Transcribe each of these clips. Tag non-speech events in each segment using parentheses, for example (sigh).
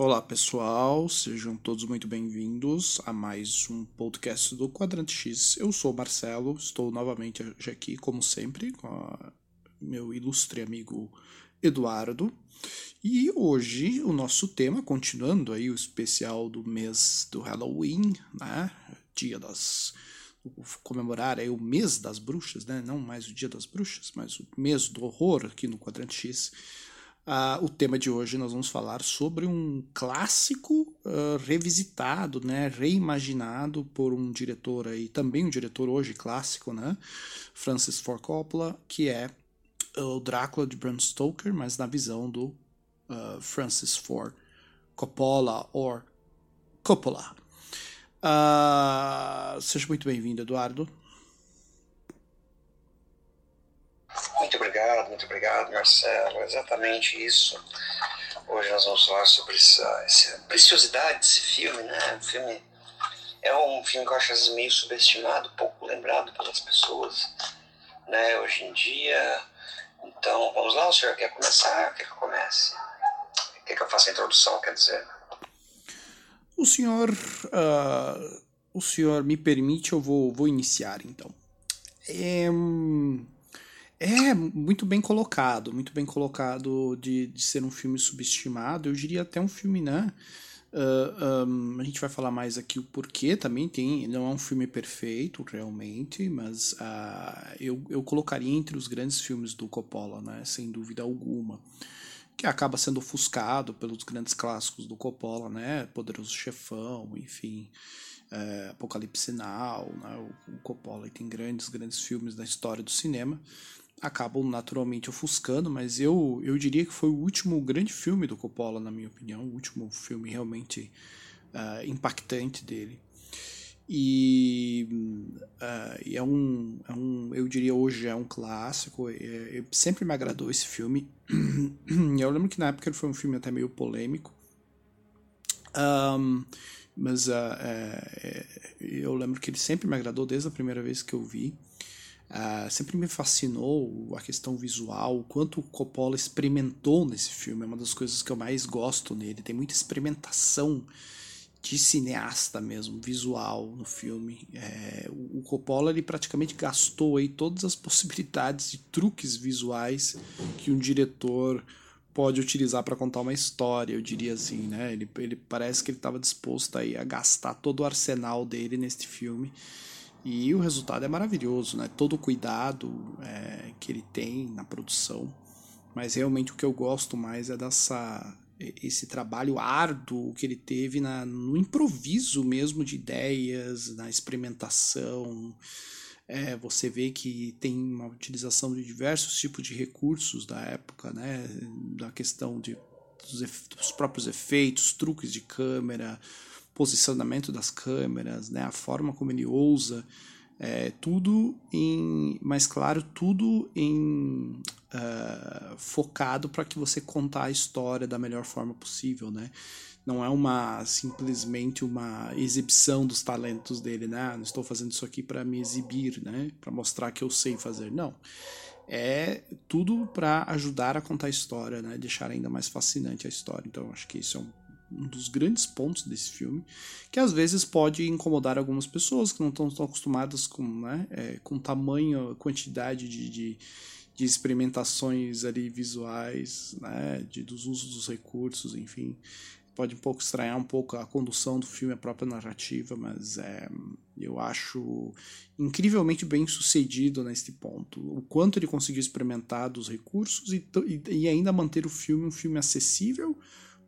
Olá pessoal, sejam todos muito bem-vindos a mais um podcast do Quadrante X. Eu sou o Marcelo, estou novamente aqui, como sempre, com meu ilustre amigo Eduardo. E hoje o nosso tema, continuando aí o especial do mês do Halloween, né? Dia das comemorar aí o mês das bruxas, né? Não mais o dia das bruxas, mas o mês do horror aqui no Quadrante X. Uh, o tema de hoje nós vamos falar sobre um clássico uh, revisitado, né, reimaginado por um diretor aí, também um diretor hoje clássico, né, Francis Ford Coppola, que é o Drácula de Bram Stoker, mas na visão do uh, Francis Ford Coppola or Coppola. seja muito bem-vindo, Eduardo. Muito obrigado, muito obrigado, Marcelo. Exatamente isso. Hoje nós vamos falar sobre essa, essa preciosidade desse filme, né? O filme é um filme que eu acho às vezes meio subestimado, pouco lembrado pelas pessoas, né? Hoje em dia. Então, vamos lá, o senhor quer começar? Quer que eu comece? Quer que eu faça a introdução, quer dizer? O senhor, uh, o senhor me permite, eu vou, vou iniciar então. É, é muito bem colocado, muito bem colocado de, de ser um filme subestimado. Eu diria até um filme, né? Uh, um, a gente vai falar mais aqui o porquê também tem. Não é um filme perfeito, realmente, mas uh, eu, eu colocaria entre os grandes filmes do Coppola, né? Sem dúvida alguma. Que acaba sendo ofuscado pelos grandes clássicos do Coppola, né? Poderoso Chefão, enfim. É, Apocalipse Now, né? o, Coppola tem grandes, grandes filmes da história do cinema acabam naturalmente ofuscando, mas eu, eu diria que foi o último grande filme do Coppola, na minha opinião, o último filme realmente uh, impactante dele. E, uh, e é, um, é um, eu diria hoje é um clássico, é, sempre me agradou esse filme. (clears throat) eu lembro que na época ele foi um filme até meio polêmico, um, mas uh, eu lembro que ele sempre me agradou desde a primeira vez que eu vi. Uh, sempre me fascinou a questão visual, o quanto o Coppola experimentou nesse filme. É uma das coisas que eu mais gosto nele. Tem muita experimentação de cineasta mesmo, visual no filme. É, o, Coppola ele praticamente gastou aí todas as possibilidades de truques visuais que um diretor pode utilizar para contar uma história, eu diria assim, né? Ele, ele parece que ele estava disposto aí a gastar todo o arsenal dele neste filme e o resultado é maravilhoso, né? Todo o cuidado é, que ele tem na produção. Mas realmente o que eu gosto mais é dessa esse trabalho árduo que ele teve na, no improviso mesmo de ideias, na experimentação. É, você vê que tem uma utilização de diversos tipos de recursos da época, né? Da questão de, dos, dos próprios efeitos, truques de câmera, posicionamento das câmeras, né, a forma como ele ousa, é, tudo em, mais claro, tudo em uh, focado para que você contar a história da melhor forma possível, né? Não é uma simplesmente uma exibição dos talentos dele, né? Ah, não estou fazendo isso aqui para me exibir, né? Para mostrar que eu sei fazer, não. É tudo para ajudar a contar a história, né? Deixar ainda mais fascinante a história. Então, acho que isso é um um dos grandes pontos desse filme, que às vezes pode incomodar algumas pessoas que não estão tão acostumadas com, né, é, com tamanho, quantidade de, de, de, experimentações ali visuais, né, de, dos usos dos recursos, enfim. Pode um pouco estranhar um pouco a condução do filme, a própria narrativa, mas é, eu acho incrivelmente bem sucedido neste ponto. O quanto ele conseguiu experimentar dos recursos e, e, e ainda manter o filme um filme acessível,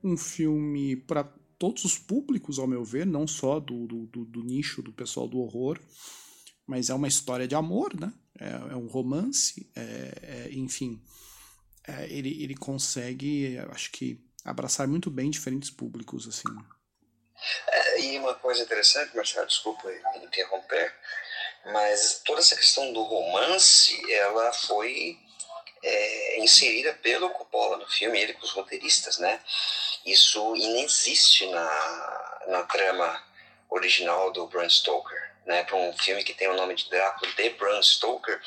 um filme para todos os públicos, ao meu ver, não só do, do, do, do, nicho do pessoal do horror, mas é uma história de amor, né? É, é um romance, é, é, enfim, é, ele, ele consegue, acho que, abraçar muito bem diferentes públicos, assim. É, e uma coisa interessante, Marcelo, desculpa interromper, mas toda essa questão do romance, ela foi é, inserida pelo Coppola no filme, ele com os roteiristas, né? Isso inexiste na, na trama original do Bram Stoker, né? Para um filme que tem o nome de Drácula de Bram Stoker,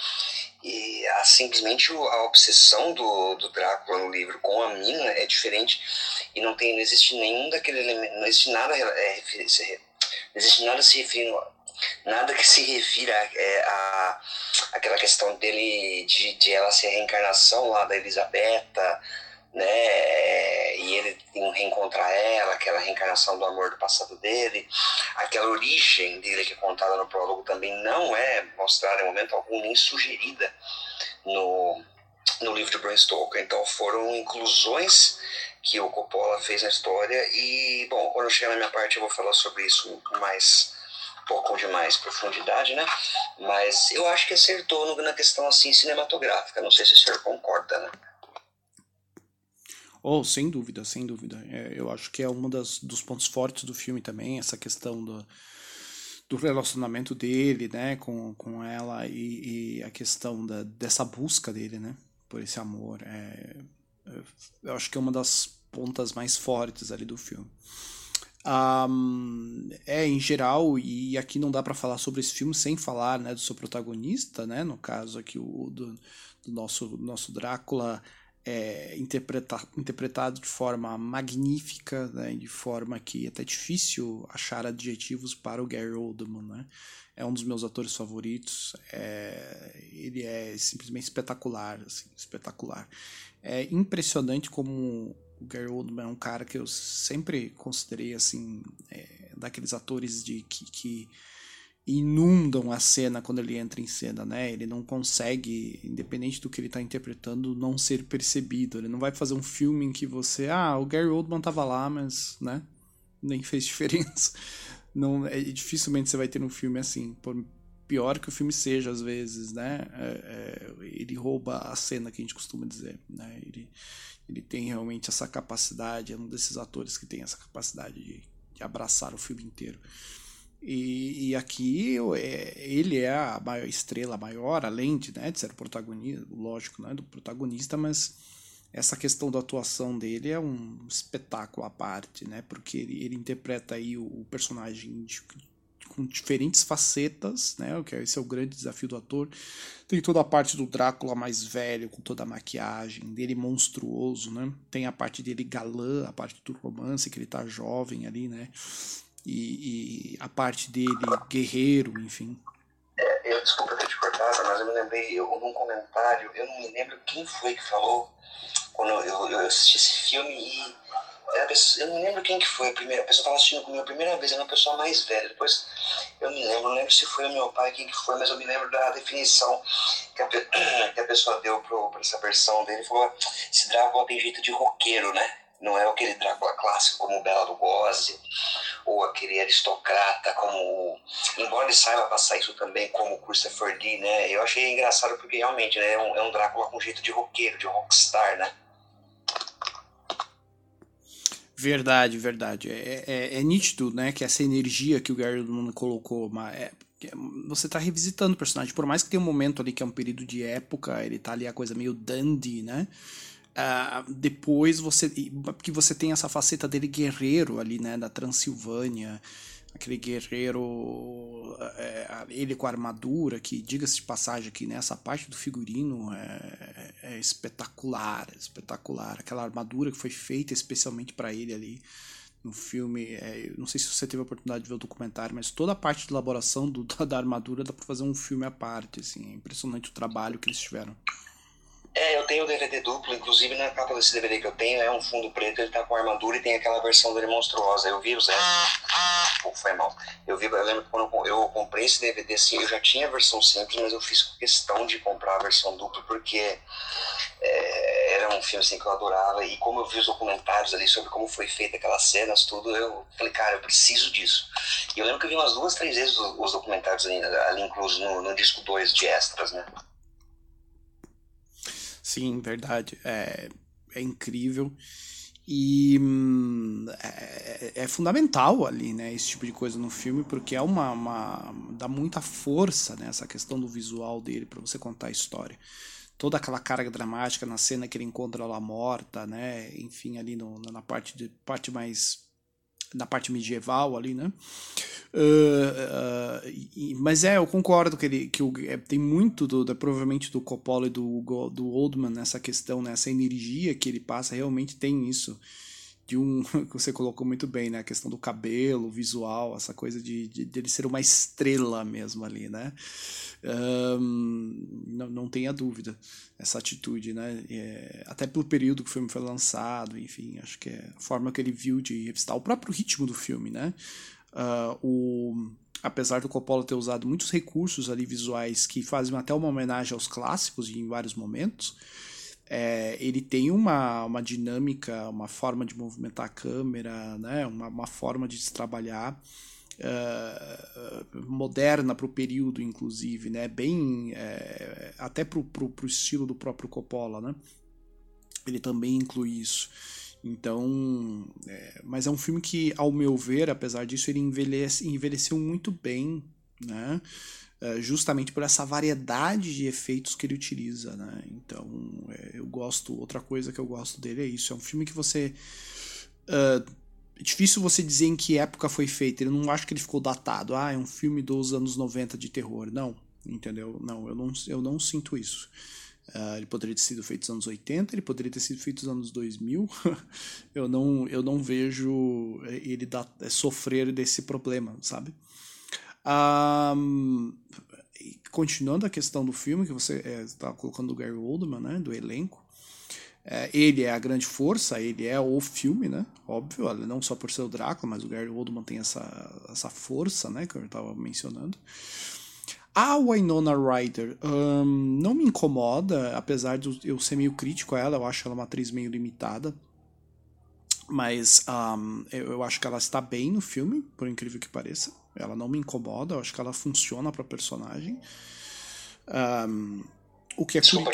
E a, simplesmente a obsessão do, do Drácula no livro com a mina é diferente e não tem não existe nenhum daquele elemento, não existe nada é, não existe nada se referindo nada que se refira é, a aquela questão dele de, de ela ser a reencarnação lá da Elisabetta né? E ele reencontrar ela, aquela reencarnação do amor do passado dele, aquela origem dele que é contada no prólogo também não é mostrada em momento algum nem sugerida no, no livro de Bram Stoker. Então foram inclusões que o Coppola fez na história e, bom, quando eu chegar na minha parte eu vou falar sobre isso mais um pouco de mais profundidade, né? Mas eu acho que acertou na questão assim cinematográfica. Não sei se o senhor concorda, né? Oh, sem dúvida, sem dúvida. É, eu acho que é um dos pontos fortes do filme também, essa questão do, do relacionamento dele, né, com, com ela e, e a questão da, dessa busca dele, né, por esse amor. É, é eu acho que é uma das pontas mais fortes ali do filme. Um, é, em geral, e aqui não dá para falar sobre esse filme sem falar, né, do seu protagonista, né, no caso aqui o do, do nosso, nosso Drácula, é, interpreta, interpretado de forma magnífica, né, de forma que é até difícil achar adjetivos para o Gary Oldman. Né? É um dos meus atores favoritos. É, ele é simplesmente espetacular, assim, espetacular. É impressionante como o Gary Oldman é um cara que eu sempre considerei assim é, daqueles atores de que, que inundam a cena quando ele entra em cena, né? Ele não consegue, independente do que ele está interpretando, não ser percebido. Ele não vai fazer um filme em que você, ah, o Gary Oldman tava lá, mas, né? Nem fez (laughs) diferença. Não, é, dificilmente você vai ter um filme assim, por pior que o filme seja às vezes, né? É, é, ele rouba a cena que a gente costuma dizer, né? Ele, ele tem realmente essa capacidade, é um desses atores que tem essa capacidade de, de abraçar o filme inteiro. E, e aqui é, ele é a maior estrela maior, além de, né, de ser o protagonista, lógico, né, do protagonista, mas essa questão da atuação dele é um espetáculo à parte, né? Porque ele, ele interpreta aí o, o personagem de, com diferentes facetas, né? Que esse é o grande desafio do ator. Tem toda a parte do Drácula mais velho, com toda a maquiagem dele monstruoso, né? Tem a parte dele galã, a parte do romance que ele tá jovem ali, né? E, e a parte dele, guerreiro, enfim. É, eu desculpa ter te cortado, mas eu me lembrei, eu, num comentário, eu não me lembro quem foi que falou quando eu, eu assisti esse filme e pessoa, eu não lembro quem que foi a primeira, a pessoa estava assistindo comigo a primeira vez, era uma pessoa mais velha, depois eu me lembro, não lembro se foi o meu pai, quem que foi, mas eu me lembro da definição que a, (clears throat) que a pessoa deu para essa versão dele, falou, esse Drácula tem jeito de roqueiro, né? Não é aquele Drácula clássico como Bela Lugosi, ou aquele aristocrata como. Embora ele saiba passar isso também como Christopher Lee, né? Eu achei engraçado porque realmente né, é, um, é um Drácula com jeito de roqueiro, de rockstar, né? Verdade, verdade. É, é, é, nítido, né, que essa energia que o Gary Oldman colocou, é, você está revisitando o personagem, por mais que tenha um momento ali que é um período de época, ele tá ali a coisa meio dandy, né? Uh, depois você que você tem essa faceta dele guerreiro ali né da Transilvânia aquele guerreiro é, ele com a armadura que diga-se de passagem aqui né, parte do figurino é, é espetacular espetacular. Aquela armadura que foi feita especialmente para ele ali no filme é, não sei se você teve a oportunidade de ver o documentário mas toda a parte de elaboração do, (laughs) da, da armadura dá para fazer um filme à parte assim. É impressionante o trabalho que eles tiveram é, eu tenho o DVD duplo, inclusive na capa desse DVD que eu tenho é um fundo preto, ele tá com armadura e tem aquela versão dele monstruosa. Eu vi o Zé. Pô, foi mal. Eu vi, eu lembro quando eu comprei esse DVD assim, eu já tinha a versão simples, mas eu fiz questão de comprar a versão dupla porque é, era um filme assim que eu adorava. E como eu vi os documentários ali sobre como foi feita aquelas cenas, tudo, eu falei, cara, eu preciso disso. E eu lembro que eu vi umas duas, três vezes os, os documentários ali, ali incluso no, no disco 2 de extras, né? Sim, verdade. É, é incrível. E hum, é, é, fundamental ali, né, esse tipo de coisa no filme, porque é uma, uma dá muita força nessa né, questão do visual dele para você contar a história. Toda aquela carga dramática na cena que ele encontra ela morta, né, enfim, ali no, na parte de parte mais na parte medieval ali, né? Uh, uh, e, mas é, eu concordo que, ele, que o, é, tem muito do, da, provavelmente do Coppola e do, do Oldman nessa questão, nessa né? energia que ele passa, realmente tem isso de um (laughs) que você colocou muito bem, né? A questão do cabelo, visual, essa coisa de, de, de ele ser uma estrela mesmo ali, né? Um, não, não tenha dúvida essa atitude, né? É, até pelo período que o filme foi lançado, enfim, acho que é a forma que ele viu de revistar o próprio ritmo do filme, né? Uh, o, apesar do Coppola ter usado muitos recursos ali visuais que fazem até uma homenagem aos clássicos em vários momentos, é, ele tem uma, uma dinâmica, uma forma de movimentar a câmera, né? uma, uma forma de se trabalhar uh, moderna para o período, inclusive, né? bem é, até para o estilo do próprio Coppola. Né? Ele também inclui isso. Então, é, mas é um filme que, ao meu ver, apesar disso, ele envelhece, envelheceu muito bem, né? É, justamente por essa variedade de efeitos que ele utiliza, né? Então, é, eu gosto. Outra coisa que eu gosto dele é isso. É um filme que você uh, é difícil você dizer em que época foi feito. Eu não acho que ele ficou datado. Ah, é um filme dos anos 90 de terror. Não, entendeu? Não, eu não, eu não sinto isso. Uh, ele poderia ter sido feito nos anos 80, ele poderia ter sido feito nos anos 2000. (laughs) eu, não, eu não vejo ele sofrer desse problema, sabe? Um, continuando a questão do filme, que você está é, colocando o Gary Oldman, né, do elenco, é, ele é a grande força, ele é o filme, né? Óbvio, não só por ser o Drácula, mas o Gary Oldman tem essa, essa força, né? Que eu estava mencionando. A Winona Ryder um, não me incomoda, apesar de eu ser meio crítico a ela, eu acho ela uma atriz meio limitada. Mas um, eu acho que ela está bem no filme, por incrível que pareça. Ela não me incomoda, eu acho que ela funciona para personagem. Um, o que é Desculpa,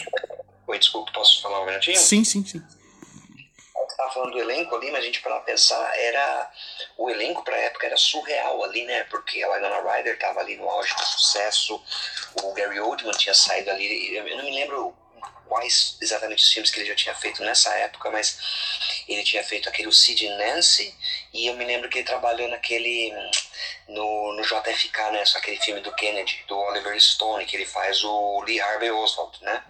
Oi, desculpa, posso falar um minutinho? Sim, sim, sim. Você estava falando do elenco ali, mas a gente para pensar, era o elenco para a época era surreal ali, né? Porque a Winona Ryder estava ali no auge do sucesso, o Gary Oldman tinha saído ali, eu não me lembro quais exatamente os filmes que ele já tinha feito nessa época, mas ele tinha feito aquele o Sid Nancy, e eu me lembro que ele trabalhou naquele no, no JFK, né, só aquele filme do Kennedy, do Oliver Stone, que ele faz o Lee Harvey Oswald, né?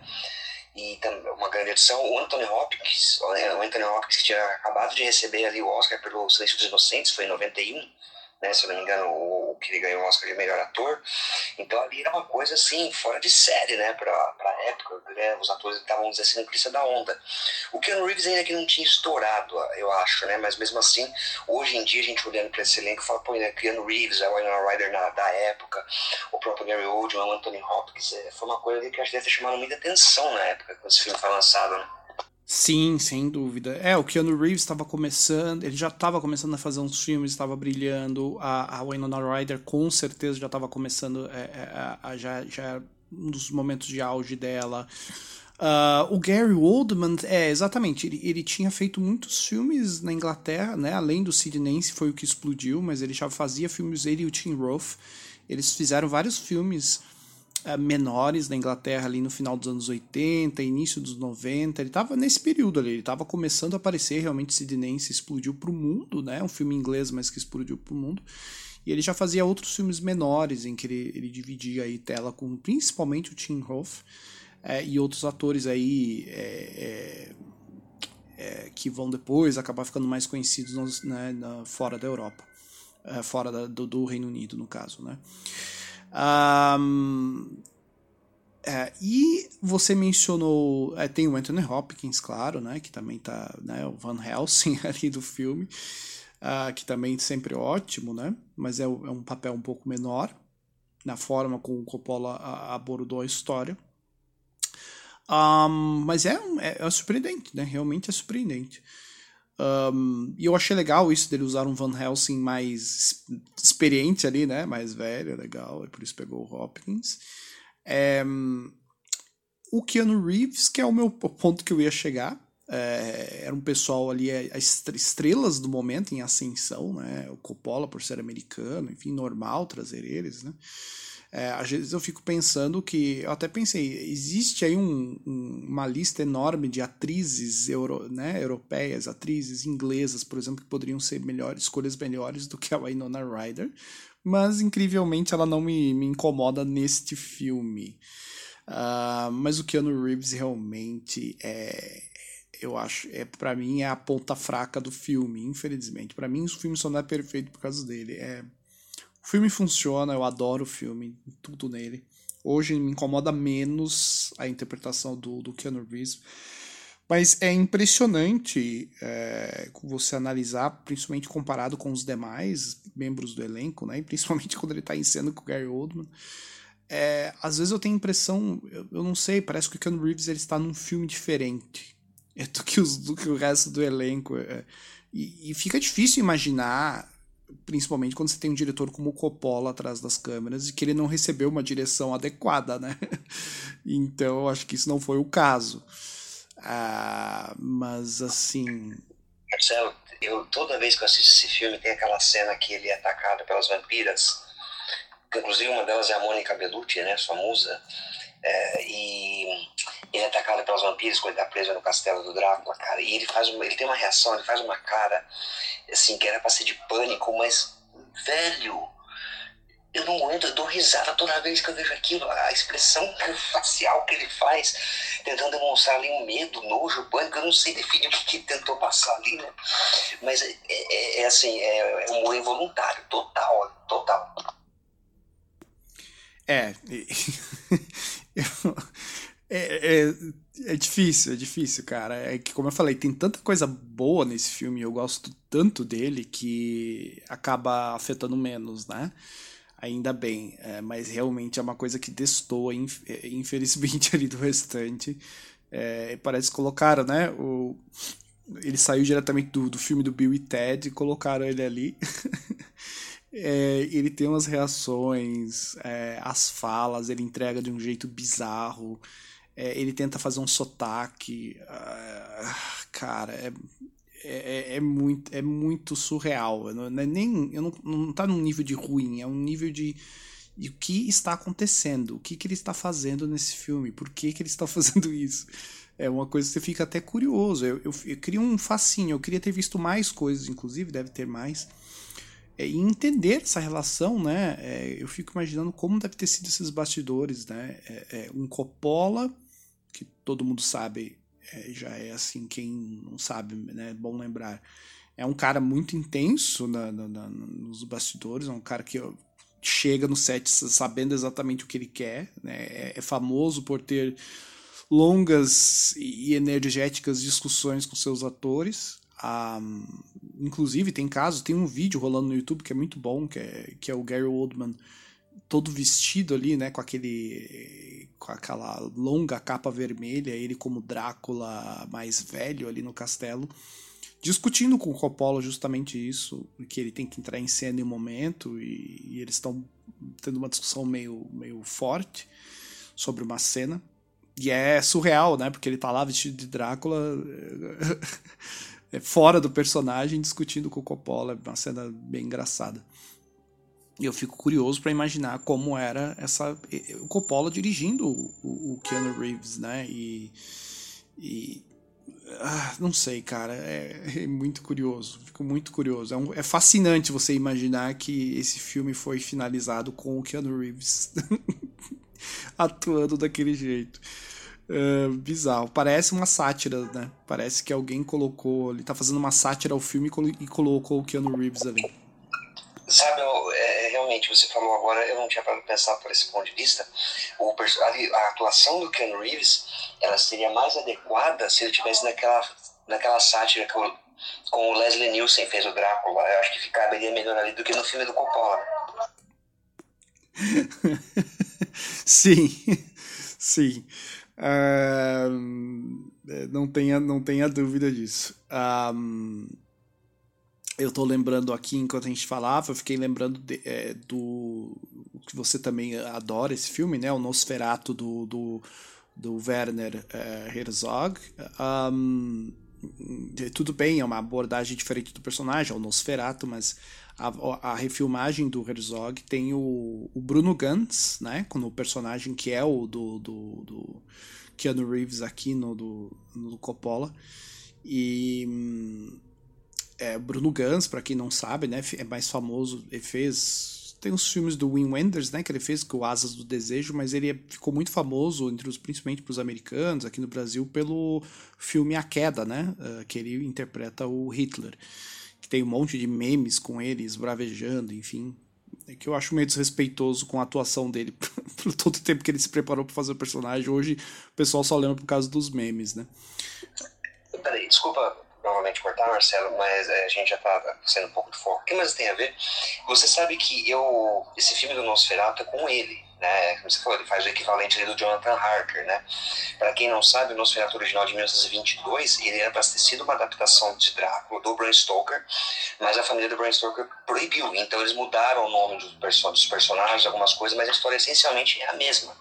E também uma grande edição, o Anthony Hopkins, o Anthony Hopkins que tinha acabado de receber ali o Oscar pelo Silêncio dos Inocentes, foi em 91, né, se eu não me engano, o, que ele ganhou o Oscar de melhor ator. Então ali era uma coisa assim, fora de série, né, pra, pra época, né, os atores estavam, dizer assim, crista da onda. O Keanu Reeves ainda que não tinha estourado, eu acho, né, mas mesmo assim, hoje em dia a gente olhando pra esse elenco fala, pô, né, Keanu Reeves, a Winona Ryder na, da época, o próprio Gary Oldman, o Anthony Hopkins, é, foi uma coisa que acho que deve ter chamado muita atenção na época, quando esse filme foi lançado, né. Sim, sem dúvida. É, o Keanu Reeves estava começando, ele já estava começando a fazer uns filmes, estava brilhando. A, a Winona Ryder com certeza já estava começando, é, é, a, já, já um dos momentos de auge dela. Uh, o Gary Oldman, é, exatamente, ele, ele tinha feito muitos filmes na Inglaterra, né? Além do Sid Nance, foi o que explodiu, mas ele já fazia filmes, ele e o Tim Roth. Eles fizeram vários filmes menores na Inglaterra ali no final dos anos 80, início dos 90. Ele estava nesse período ali, ele estava começando a aparecer realmente Sidnense, explodiu para o mundo, né? Um filme inglês, mas que explodiu para o mundo. E ele já fazia outros filmes menores em que ele, ele dividia aí tela com principalmente o Tim Roth é, e outros atores aí é, é, que vão depois acabar ficando mais conhecidos nos, né, na, fora da Europa, fora da, do, do Reino Unido no caso, né? Um, é, e você mencionou, é, tem o Anthony Hopkins, claro, né, que também tá, né, o Van Helsing (laughs) ali do filme, uh, que também é sempre ótimo, né, mas é, é, um papel um pouco menor na forma como o Coppola abordou a história. Um, mas é, é, é surpreendente, né, realmente é surpreendente. Um, e eu achei legal isso dele usar um Van Helsing mais experiente ali, né? Mais velho, legal, e por isso pegou o Hopkins. É, o Keanu Reeves, que é o meu ponto que eu ia chegar, é, era um pessoal ali, é, as estrelas do momento em ascensão, né? O Coppola por ser americano, enfim, normal trazer eles, né? É, às vezes eu fico pensando que, eu até pensei, existe aí um, um, uma lista enorme de atrizes euro, né, europeias, atrizes inglesas, por exemplo, que poderiam ser melhores, escolhas melhores do que a Winona Ryder, mas incrivelmente ela não me, me incomoda neste filme. Uh, mas o Keanu Reeves realmente é, eu acho, é para mim é a ponta fraca do filme, infelizmente. Para mim o filme só não é perfeito por causa dele. É, o filme funciona, eu adoro o filme, tudo nele. Hoje me incomoda menos a interpretação do, do Keanu Reeves. Mas é impressionante é, você analisar, principalmente comparado com os demais membros do elenco, né? E principalmente (laughs) quando ele está em cena com o Gary Oldman. É, às vezes eu tenho a impressão, eu, eu, não sei, parece que o Keanu Reeves ele está num filme diferente (laughs) do que, os, do que o resto do elenco. É, e, e, fica difícil imaginar, principalmente quando você tem um diretor como o Coppola atrás das câmeras, e que ele não recebeu uma direção adequada, né? (laughs) então, eu acho que isso não foi o caso. Ah, mas assim. Marcelo, eu toda vez que eu assisto esse filme tem aquela cena que ele é atacado pelas vampiras. Inclusive uma delas é a Mônica Bellucci, né, sua musa. É, e ele é atacado pelas vampiras quando ele tá preso no castelo do Drácula, cara. E ele faz uma, ele tem uma reação, ele faz uma cara assim que era pra ser de pânico, mas velho, eu não aguento, eu dou risada toda vez que eu vejo aquilo, a expressão (laughs) facial que ele faz, tentando demonstrar ali um medo, nojo, pânico, eu não sei definir o que, tentou passar ali, né? Mas é, é, é assim, é, é humor involuntário, total, total. É, (laughs) (laughs) é, é, é, difícil, é difícil, cara. É que, como eu falei, tem tanta coisa boa nesse filme, eu gosto tanto dele que acaba afetando menos, né? Ainda bem, é, mas realmente é uma coisa que destoa, é, infelizmente, (laughs) ali do restante. É, parece que colocaram, né? O, ele saiu diretamente do, do filme do Bill e Ted e colocaram ele ali. (laughs) É, ele tem umas reações, é, as falas, ele entrega de um jeito bizarro, é, ele tenta fazer um sotaque. Uh, cara, é, é, é, muito, é muito surreal. Não, é nem, eu não, não tá num nível de ruim, é um nível de, o que está acontecendo, o que, que ele está fazendo nesse filme, por que, que ele está (laughs) fazendo isso. É uma coisa que você fica até curioso. Eu, eu, eu queria um facinho, eu queria ter visto mais coisas, inclusive, deve ter mais é, e entender essa relação, né? É, eu fico imaginando como deve ter sido esses bastidores, né? É, é um Coppola, que todo mundo sabe, é, já é assim, quem não sabe, né? É bom lembrar. É um cara muito intenso na, na, na, nos bastidores, é um cara que chega no set sabendo exatamente o que ele quer, né? é famoso por ter longas e energéticas discussões com seus atores. Um, inclusive, tem casos, tem um vídeo rolando no YouTube que é muito bom, que é, que é o Gary Oldman todo vestido ali, né, com aquele com aquela longa capa vermelha, ele como Drácula mais velho ali no castelo, discutindo com o Coppola justamente isso, que ele tem que entrar em cena em um momento e, e eles estão tendo uma discussão meio meio forte sobre uma cena. E é surreal, né? Porque ele tá lá vestido de Drácula (laughs) fora do personagem discutindo com o Coppola, é uma cena bem engraçada. E eu fico curioso para imaginar como era essa o Coppola dirigindo o, o Keanu Reeves, né? E, e ah, não sei, cara, é, é, muito curioso, fico muito curioso. É, um, é, fascinante você imaginar que esse filme foi finalizado com o Keanu Reeves (laughs) atuando daquele jeito. Uh, bizarro. Parece uma sátira, né? Parece que alguém colocou. Ele tá fazendo uma sátira ao filme e colocou o Keanu Reeves ali. Sabe, eu, é, realmente, você falou agora, eu não tinha para pensar por esse ponto de vista. O, a, a, atuação do Keanu Reeves ela seria mais adequada se ele tivesse naquela, naquela sátira que o, com o Leslie Nielsen fez o Drácula. Eu acho que ficaria melhor ali do que no filme do Coppola. (laughs) sim, (laughs) sim. Não, tenha, não tenha dúvida disso. Um, eu estou lembrando aqui, enquanto a gente falava, eu fiquei lembrando de, é, do que você também adora esse filme, né? O Nosferatu do, do, do Werner é, Herzog. Um, tudo bem, é uma abordagem diferente do personagem, é o Nosferatu, mas a, a refilmagem do Herzog tem o, o Bruno Gantz, né? Com o personagem que é o do, do, do Keanu Reeves aqui no do, no Coppola. E é, Bruno Gantz, para quem não sabe, né? É mais famoso, ele fez tem os filmes do Wim Wenders, né, que ele fez com o Asas do Desejo, mas ele ficou muito famoso entre os principalmente para os americanos aqui no Brasil pelo filme A Queda, né, uh, que ele interpreta o Hitler tem um monte de memes com ele esbravejando, enfim. É que eu acho meio desrespeitoso com a atuação dele por todo o tempo que ele se preparou para fazer o personagem. Hoje o pessoal só lembra por causa dos memes, né? Peraí, desculpa novamente cortar, Marcelo, mas é, a gente já tá sendo um pouco de foco. O que mais tem a ver? Você sabe que eu. Esse filme do Nosferatu é com ele né? Como você falou, ele faz o equivalente do Jonathan Harker, né? Para quem não sabe, o Nosferatu original de 1922, ele era para ter sido uma adaptação de Drácula do Bram Stoker, mas a família do Bram Stoker proibiu, então eles mudaram o nome dos, dos personagens, algumas coisas, mas a história essencialmente é a mesma,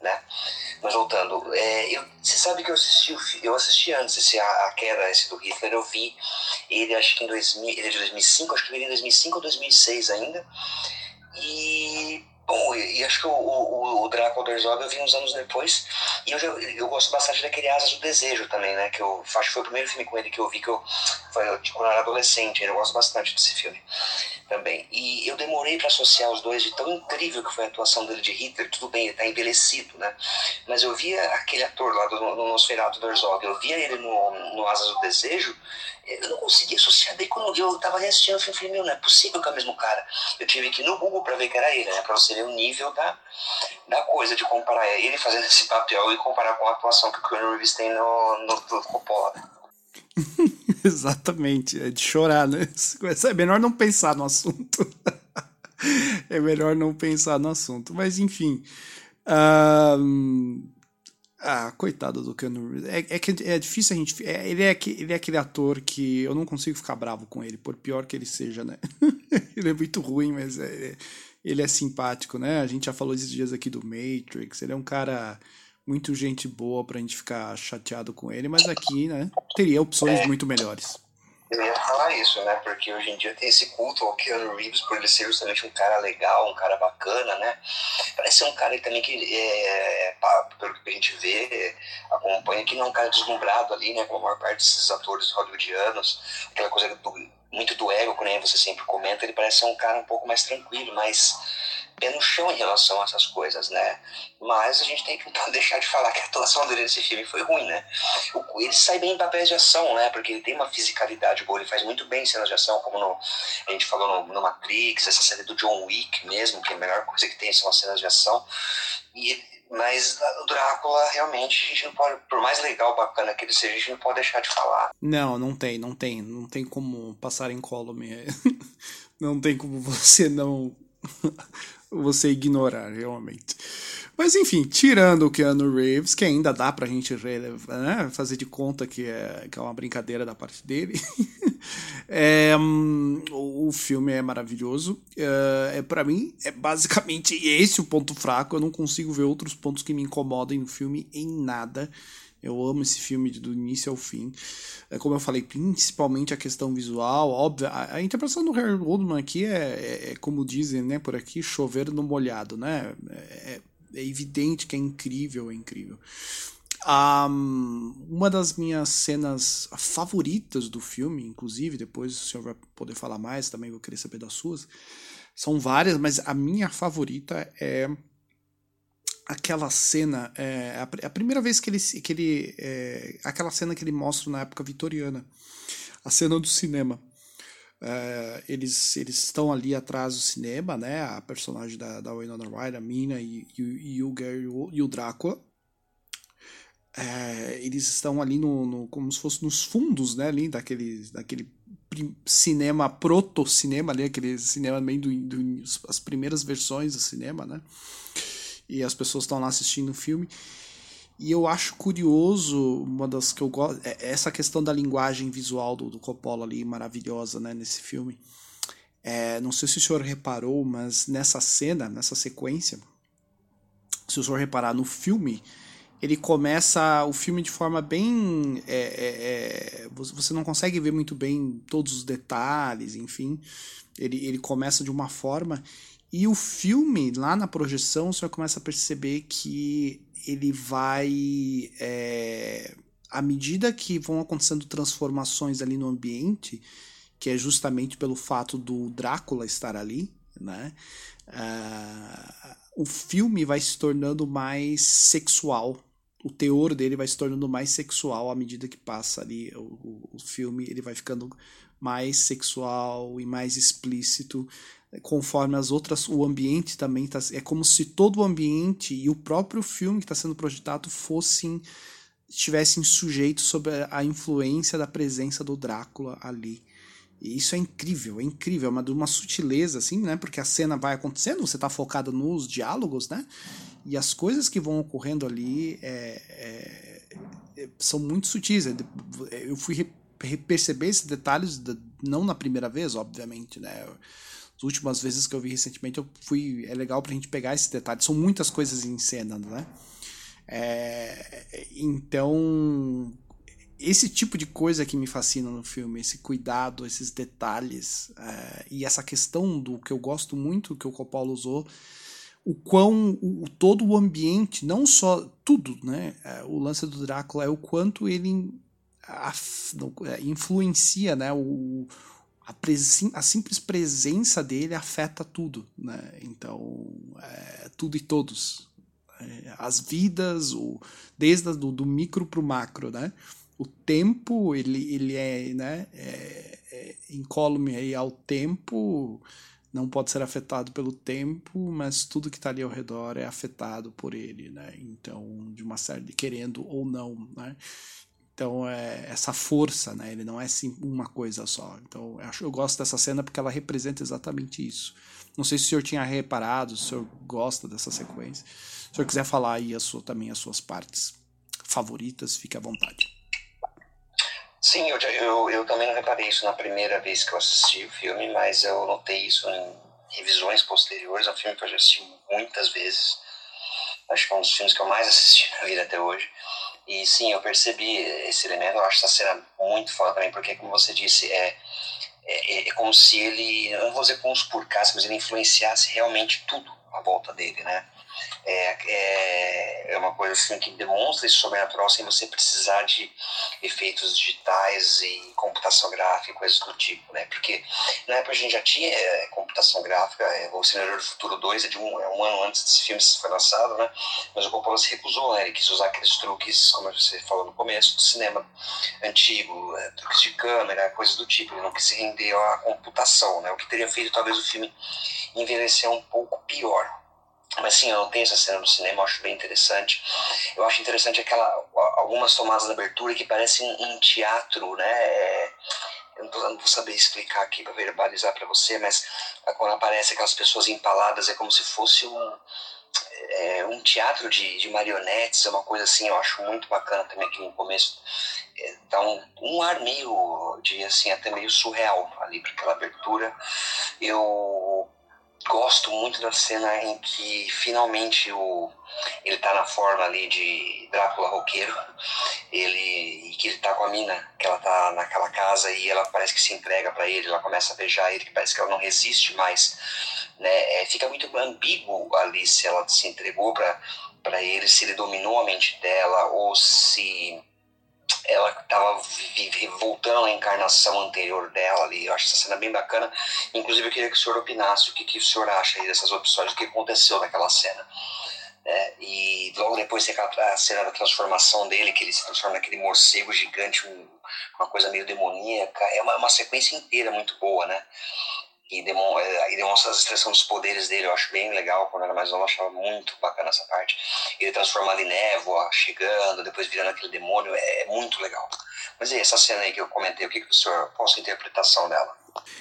né? Mas voltando, é, eu, você sabe que eu assisti, eu assisti antes esse, a, a, queda esse do Hitler, eu vi ele acho que em 2000, ele é de 2005, acho que ele em 2005 ou 2006 ainda, e Bom, e acho que o, o, o Drácula do Herzog eu vi uns anos depois, e eu, já, eu gosto bastante daquele Asas do Desejo também, né? Que eu acho que foi o primeiro filme com ele que eu vi que eu, foi, tipo, quando eu era adolescente, eu gosto bastante desse filme também. E eu demorei para associar os dois de tão incrível que foi a atuação dele de Hitler. Tudo bem, ele tá envelhecido, né? Mas eu via aquele ator lá do, no Nosferatu do Herzog, eu via ele no, no Asas do Desejo, eu não conseguia associar. Daí quando eu tava reassistindo o filme, eu falei, meu, não é possível que é o mesmo cara. Eu tive que ir no Google para ver que era ele, né? Pra você ver o nível da, da coisa, de comparar ele fazendo esse papel e comparar com a atuação que o Keanu Reeves tem no, no, no Coppola. (laughs) Exatamente, é de chorar, né? É melhor não pensar no assunto. (laughs) é melhor não pensar no assunto. Mas enfim. Ah, coitado do Keanu É, é, que é difícil a gente. É, ele, é, ele é aquele ator que eu não consigo ficar bravo com ele, por pior que ele seja, né? (laughs) ele é muito ruim, mas é, ele é simpático, né? A gente já falou esses dias aqui do Matrix. Ele é um cara muito gente boa pra gente ficar chateado com ele, mas aqui, né, teria opções é, muito melhores. Eu ia falar isso, né, porque hoje em dia tem esse culto ao Keanu Reeves por ele ser justamente um cara legal, um cara bacana, né, parece ser um cara também que, é, pelo que a gente vê, acompanha, que não é um cara deslumbrado ali, né, como a maior parte desses atores hollywoodianos, aquela coisa do, muito do ego, que nem você sempre comenta, ele parece ser um cara um pouco mais tranquilo, mais pé no chão em relação a essas coisas, né? Mas a gente tem que não (laughs) deixar de falar que a atuação dele nesse filme foi ruim, né? Ele sai bem em papéis de ação, né? Porque ele tem uma fisicalidade boa, ele faz muito bem cenas de ação, como no, a gente falou no, no Matrix, essa série do John Wick mesmo, que é a melhor coisa que tem são as cenas de ação. E mas o Drácula, realmente, a gente não pode, por mais legal, bacana que ele seja, a gente não pode deixar de falar. Não, não tem, não tem. Não tem como passar em column. (laughs) não tem como você não você ignorar, realmente. Mas enfim, tirando o Keanu Reeves, que ainda dá pra gente né, fazer de conta que é, que é uma brincadeira da parte dele, (laughs) é, um, o filme é maravilhoso. É, é para mim, é basicamente esse o ponto fraco. Eu não consigo ver outros pontos que me incomodem no filme em nada. Eu amo esse filme do início ao fim. É, como eu falei, principalmente a questão visual, óbvio. A, a interpretação do Harry Oldman aqui é, é, é, como dizem, né, por aqui, chover no molhado, né? É, é evidente que é incrível, é incrível. Um, uma das minhas cenas favoritas do filme, inclusive, depois o senhor vai poder falar mais, também vou querer saber das suas. São várias, mas a minha favorita é aquela cena, é, a, a, primeira vez que ele, que ele é, aquela cena que ele mostra na época vitoriana, a cena do cinema. É, eles, eles estão ali atrás do cinema, né? A personagem da, da Winona Ryder, a Mina e, e, e, o Gary e o Drácula. É, eles estão ali no, no, como se fosse nos fundos, né? Ali daquele, daquele cinema proto-cinema ali, aquele cinema meio do, do, as primeiras versões do cinema, né? E as pessoas estão lá assistindo o filme. E eu acho curioso, uma das que eu gosto, é essa questão da linguagem visual do, do Coppola ali, maravilhosa, né, nesse filme. É, não sei se o senhor reparou, mas nessa cena, nessa sequência, se o senhor reparar no filme, ele começa o filme de forma bem. É, é, é você não consegue ver muito bem todos os detalhes, enfim. Ele, ele começa de uma forma. E o filme, lá na projeção, você começa a perceber que ele vai. É, à medida que vão acontecendo transformações ali no ambiente, que é justamente pelo fato do Drácula estar ali, né? Uh, o filme vai se tornando mais sexual o teor dele vai se tornando mais sexual à medida que passa ali o, o, o filme, ele vai ficando mais sexual e mais explícito conforme as outras o ambiente também tá, é como se todo o ambiente e o próprio filme que está sendo projetado fossem estivessem sujeitos sob a influência da presença do Drácula ali e isso é incrível é incrível é uma uma sutileza assim né porque a cena vai acontecendo você está focado nos diálogos né e as coisas que vão ocorrendo ali é, é, são muito sutis. É, eu fui perceber esses detalhes, não na primeira vez, obviamente, né? As últimas vezes que eu vi recentemente, eu fui. É legal pra gente pegar esses detalhes. São muitas coisas em cena, né? É, então, esse tipo de coisa que me fascina no filme, esse cuidado, esses detalhes, é, e essa questão do que eu gosto muito que o Coppola usou o quão o, todo o ambiente, não só tudo, né? É, o lance do Drácula é o quanto ele a, é, influencia, né? O, a, a, simples presença dele afeta tudo, né? Então, é, tudo e todos. É, as vidas, o, desde do, do micro para o macro, né? O tempo, ele, ele é, né? É, é, incólume aí ao tempo não pode ser afetado pelo tempo, mas tudo que está ali ao redor é afetado por ele, né? Então, de uma série querendo ou não, né? Então, é essa força, né? Ele não é sim uma coisa só. Então, eu, acho, eu gosto dessa cena porque ela representa exatamente isso. Não sei se o senhor tinha reparado, se o senhor gosta dessa sequência. Se o senhor quiser falar aí a sua, também as suas partes favoritas, fique à vontade. Sim, eu, eu, eu também não reparei isso na primeira vez que eu assisti o filme, mas eu notei isso em revisões posteriores. É um filme que eu já assisti muitas vezes. Acho que é um dos filmes que eu mais assisti na vida até hoje. E sim, eu percebi esse elemento. Eu acho essa cena muito foda também, porque, como você disse, é, é, é como se ele, não vou dizer conspurcasse, mas ele influenciasse realmente tudo à volta dele, né? É, é, é uma coisa assim que demonstra esse sobrenatural sem você precisar de efeitos digitais e computação gráfica, coisas do tipo, né? Porque na época a gente já tinha é, computação gráfica, é, o Senador do Futuro 2 é de um, é um ano antes desse filme foi lançado, né? Mas o Coppola se recusou, né? Ele quis usar aqueles truques, como você falou no começo, do cinema antigo, é, truques de câmera, coisas do tipo. Ele não quis se render à computação, né? O que teria feito talvez o filme envelhecer um pouco pior. Mas sim, eu tenho essa cena no cinema, eu acho bem interessante. Eu acho interessante aquela algumas tomadas de abertura que parecem um teatro, né? É, eu não, tô, não, vou saber explicar aqui para verbalizar para você, mas quando aparece aquelas pessoas empaladas é como se fosse um, é, um teatro de, de marionetes, é uma coisa assim, eu acho muito bacana também aqui no começo. É, dá um, um ar meio, de assim, até meio surreal ali para aquela abertura. Eu gosto muito da cena em que finalmente o ele tá na forma ali de Drácula roqueiro ele e que ele tá com a mina que ela tá naquela casa e ela parece que se entrega para ele ela começa a beijar ele que parece que ela não resiste mais né? É, fica muito ambíguo ali se ela se entregou para para ele se ele dominou a mente dela ou se ela estava voltando à encarnação anterior dela ali. Eu acho essa cena bem bacana. Inclusive, eu queria que o senhor opinasse o que, que o senhor acha dessas opções, o que aconteceu naquela cena. É, e logo depois tem aquela cena da transformação dele, que ele se transforma naquele morcego gigante, um, uma coisa meio demoníaca. É uma, uma sequência inteira muito boa, né? E, é, demonstra a expressão dos poderes dele. Eu acho bem legal. Quando era mais novo, eu achava muito bacana essa parte. Ele transforma ali névoa, chegando, depois virando aquele demônio. É, é muito legal. Mas e essa cena aí que eu comentei, o que, que o senhor, qual a sua interpretação dela?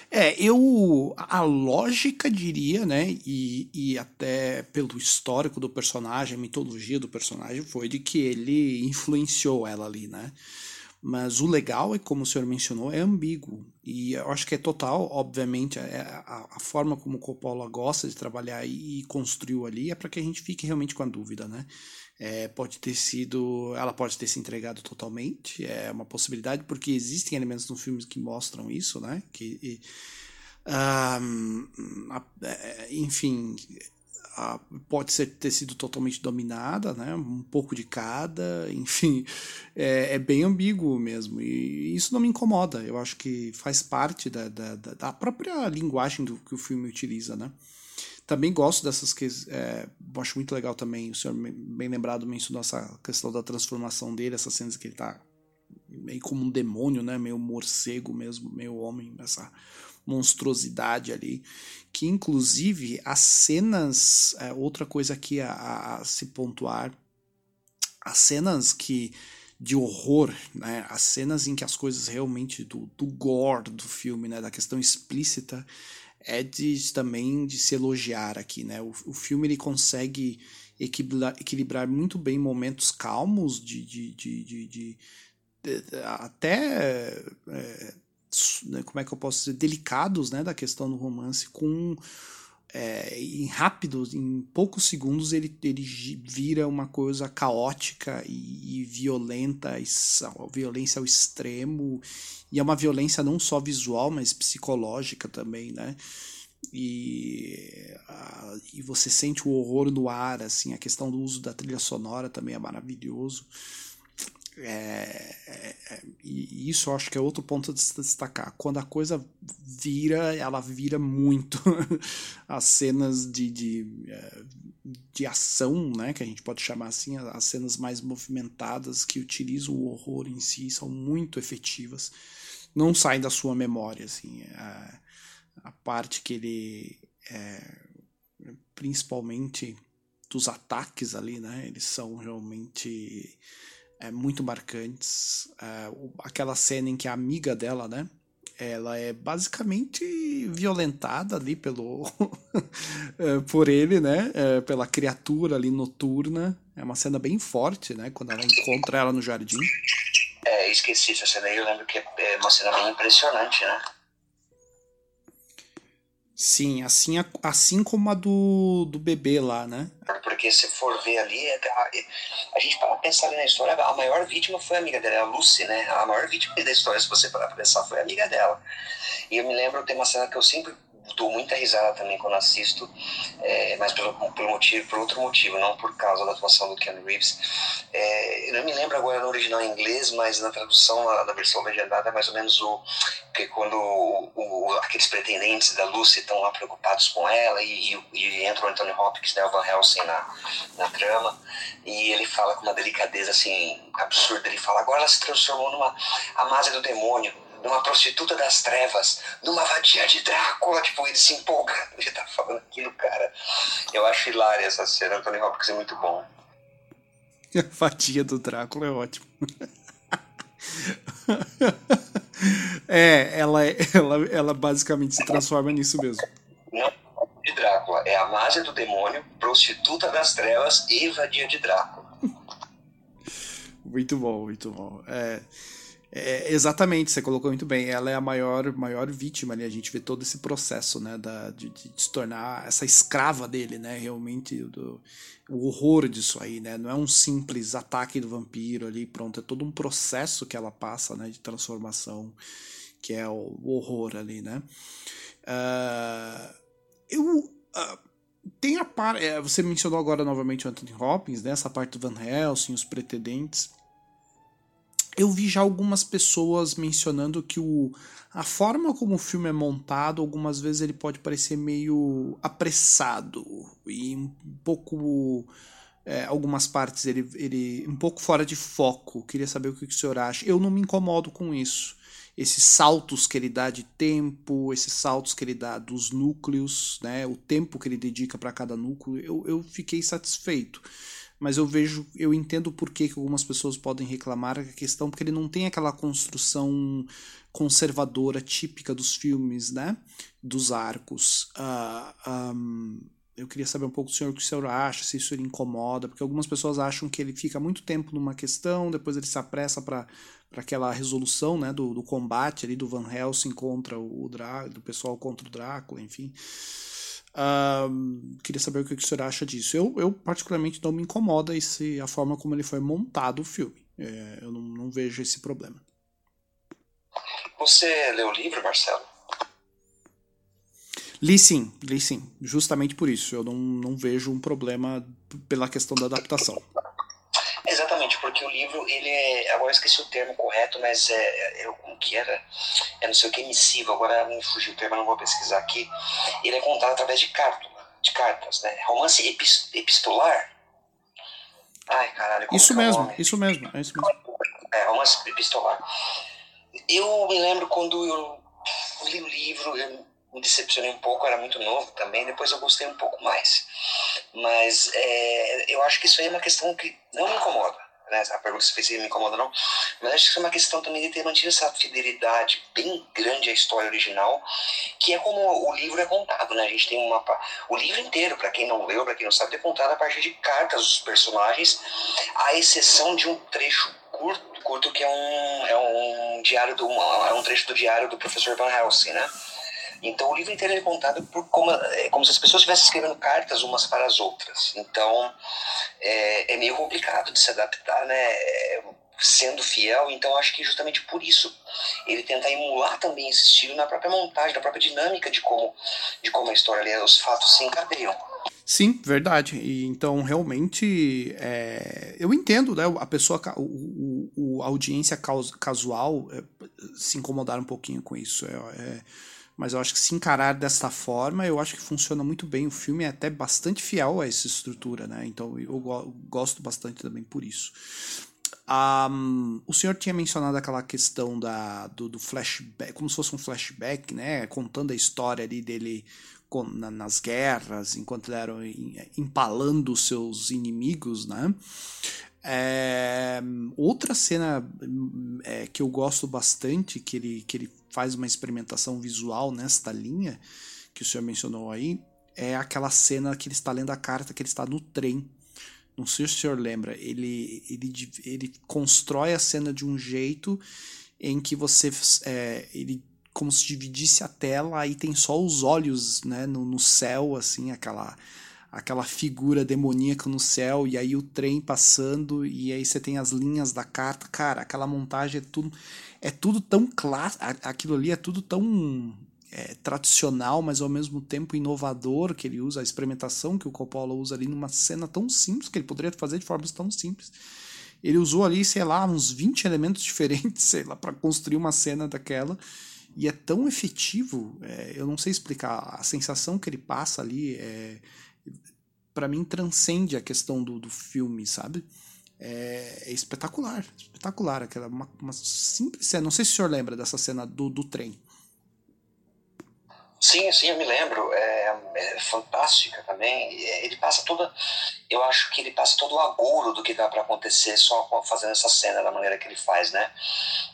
É, eu. A lógica diria, né, e, e até pelo histórico do personagem, a mitologia do personagem, foi de que ele influenciou ela ali, né? Mas o legal é, como o senhor mencionou, é ambíguo. E eu acho que é total, obviamente, é a, a forma como o Coppola gosta de trabalhar e construiu ali é para que a gente fique realmente com a dúvida, né? É, pode ter sido. Ela pode ter se entregado totalmente, é uma possibilidade, porque existem elementos no filme que mostram isso, né? Que, e, um, enfim, pode ser ter sido totalmente dominada, né? Um pouco de cada, (laughs) enfim, é, é, bem ambíguo mesmo. E isso não me incomoda. Eu acho que faz parte da, da, da própria linguagem do que o filme utiliza, né? Também gosto dessas que é, acho muito legal também. O senhor bem lembrado mencionou essa questão da transformação dele, essas cenas que ele tá meio como um demônio, né? Meio morcego mesmo, meio homem, essa monstruosidade ali, que inclusive as cenas, é, outra coisa aqui a, a, se pontuar, as cenas que de horror, né, as cenas em que as coisas realmente do, do gore do filme, né, da questão explícita, é de também de se elogiar aqui, né, o, o filme ele consegue equilibrar, equilibrar muito bem momentos calmos de, de, de, de, de, até é, como é que eu posso dizer, delicados né, da questão do romance, com é, em rápidos, em poucos segundos, ele, ele vira uma coisa caótica e, e violenta, e, violência ao extremo, e é uma violência não só visual, mas psicológica também, né? E, a, e você sente o horror no ar, assim, a questão do uso da trilha sonora também é maravilhoso. É, é, é, e isso eu acho que é outro ponto de destacar. Quando a coisa vira, ela vira muito. (laughs) as cenas de, de, é, de ação, né, que a gente pode chamar assim, as cenas mais movimentadas que utilizam o horror em si são muito efetivas. Não saem da sua memória, assim. A, a parte que ele. É, principalmente dos ataques ali, né? Eles são realmente é, muito marcantes. É, aquela cena em que a amiga dela, né? Ela é basicamente violentada ali pelo é, (laughs) por ele, né? É, pela criatura ali noturna. É uma cena bem forte, né? Quando ela encontra ela no jardim. É, esqueci essa cena aí. Eu lembro que é uma cena bem impressionante, né? Sim, assim, assim como a do, do bebê lá, né? Porque se for ver ali, é, a, a gente para pensar ali na história, a maior vítima foi a amiga dela, a Lucy, né? A maior vítima da história, se você parar pra pensar, foi a amiga dela. E eu me lembro, tem uma cena que eu sempre dou muita risada também quando assisto, é, mas motivo, por outro motivo, não por causa da atuação do Ken Reeves. É, eu não me lembro agora no original em inglês, mas na tradução, na, na versão legendada, é mais ou menos o que quando o, o, aqueles pretendentes da Lucy estão lá preocupados com ela e, e, e entra o Anthony Hopkins, né, o Van Helsing na, na trama, e ele fala com uma delicadeza assim absurda, ele fala, agora ela se transformou numa Amásia do demônio, numa prostituta das trevas, numa vadia de Drácula, tipo, ele se empolga, ele tá falando aquilo, cara. Eu acho hilária essa cena, Anthony Hopkins é muito bom. A vadia do Drácula é ótimo. (laughs) é, ela, ela, ela basicamente se transforma nisso mesmo. Não de Drácula, é a mágia do demônio, prostituta das trevas e vadia de Drácula. Muito bom, muito bom. É, é, exatamente, você colocou muito bem. Ela é a maior, maior vítima ali. A gente vê todo esse processo, né, da, de, de, se tornar essa escrava dele, né, realmente do, o horror disso aí, né. Não é um simples ataque do vampiro ali, pronto. É todo um processo que ela passa, né, de transformação, que é o, o horror ali, né. Uh, eu uh, tem a parte, é, você mencionou agora novamente o Anthony Hopkins, né, essa parte do Van Helsing, os pretendentes eu vi já algumas pessoas mencionando que o, a forma como o filme é montado, algumas vezes ele pode parecer meio apressado e um pouco. É, algumas partes ele, ele um pouco fora de foco. Queria saber o que o senhor acha. Eu não me incomodo com isso. Esses saltos que ele dá de tempo, esses saltos que ele dá dos núcleos, né, o tempo que ele dedica para cada núcleo, eu, eu fiquei satisfeito mas eu vejo, eu entendo por que, que algumas pessoas podem reclamar a questão, porque ele não tem aquela construção conservadora típica dos filmes, né? Dos arcos. Uh, um, eu queria saber um pouco do senhor o que o senhor acha, se isso lhe incomoda, porque algumas pessoas acham que ele fica muito tempo numa questão, depois ele se apressa para aquela resolução né, do, do combate ali do Van Helsing contra o, o Drácula, do pessoal contra o Drácula, enfim. Uh, queria saber o que o senhor acha disso. Eu, eu, particularmente, não me incomoda esse, a forma como ele foi montado o filme. É, eu não, não vejo esse problema. Você leu o livro, Marcelo? Li sim, li sim. Justamente por isso. Eu não, não vejo um problema pela questão da adaptação. Exatamente, porque o livro, ele é. Agora eu esqueci o termo correto, mas é. é como que era? É não sei o que, emissivo, agora me fugiu o termo, não vou pesquisar aqui. Ele é contado através de cartas, de cartas, né? Romance epistolar. Ai, caralho. Isso é mesmo, isso mesmo, é isso mesmo. É, romance epistolar. Eu me lembro quando eu li o livro, eu me decepcionei um pouco, era muito novo também, depois eu gostei um pouco mais. Mas é, eu acho que isso aí é uma questão que não me incomoda. Né? A pergunta se me incomoda não, mas acho que isso é uma questão também de ter mantido essa fidelidade bem grande à história original, que é como o livro é contado, né? A gente tem uma o livro inteiro, para quem não leu, para quem não sabe, é contado a partir de cartas dos personagens, à exceção de um trecho curto, curto que é um é um diário do é um trecho do diário do professor Van Helsing, né? Então o livro inteiro é contado por como, é como se as pessoas estivessem escrevendo cartas umas para as outras. Então é, é meio complicado de se adaptar, né? É, sendo fiel, então acho que justamente por isso ele tenta emular também esse estilo na própria montagem, na própria dinâmica de como, de como a história, os fatos se encadeiam. Sim, verdade. E, então, realmente, é, eu entendo, né? A pessoa, o, o a audiência casual é, se incomodar um pouquinho com isso. É, é mas eu acho que se encarar desta forma, eu acho que funciona muito bem. O filme é até bastante fiel a essa estrutura, né? Então eu gosto bastante também por isso. Um, o senhor tinha mencionado aquela questão da, do, do, flashback, como se fosse um flashback, né? Contando a história ali dele com, na, nas guerras, enquanto ele era empalando seus inimigos, né? É, outra cena é, que eu gosto bastante, que ele, que ele faz uma experimentação visual nesta linha que o senhor mencionou aí, é aquela cena que ele está lendo a carta, que ele está no trem. Não sei se o senhor lembra. Ele, ele, ele constrói a cena de um jeito em que você. É, ele como se dividisse a tela, aí tem só os olhos né, no, no céu, assim, aquela aquela figura demoníaca no céu e aí o trem passando e aí você tem as linhas da carta. Cara, aquela montagem é tudo é tudo tão claro, aquilo ali é tudo tão é, tradicional, mas ao mesmo tempo inovador que ele usa, a experimentação que o Coppola usa ali numa cena tão simples que ele poderia fazer de formas tão simples. Ele usou ali, sei lá, uns 20 elementos (laughs) diferentes, sei lá, para construir uma cena daquela. E é tão efetivo, é, eu não sei explicar, a sensação que ele passa ali é, para mim transcende a questão do, do filme, sabe? É, é espetacular, espetacular. Aquela, uma, uma, simples cena. Não sei se o senhor lembra dessa cena do, do trem. Sim, sim, eu me lembro. É, é, fantástica também. Ele passa toda. Eu acho que ele passa todo o agouro do que dá para acontecer só fazendo essa cena da maneira que ele faz, né?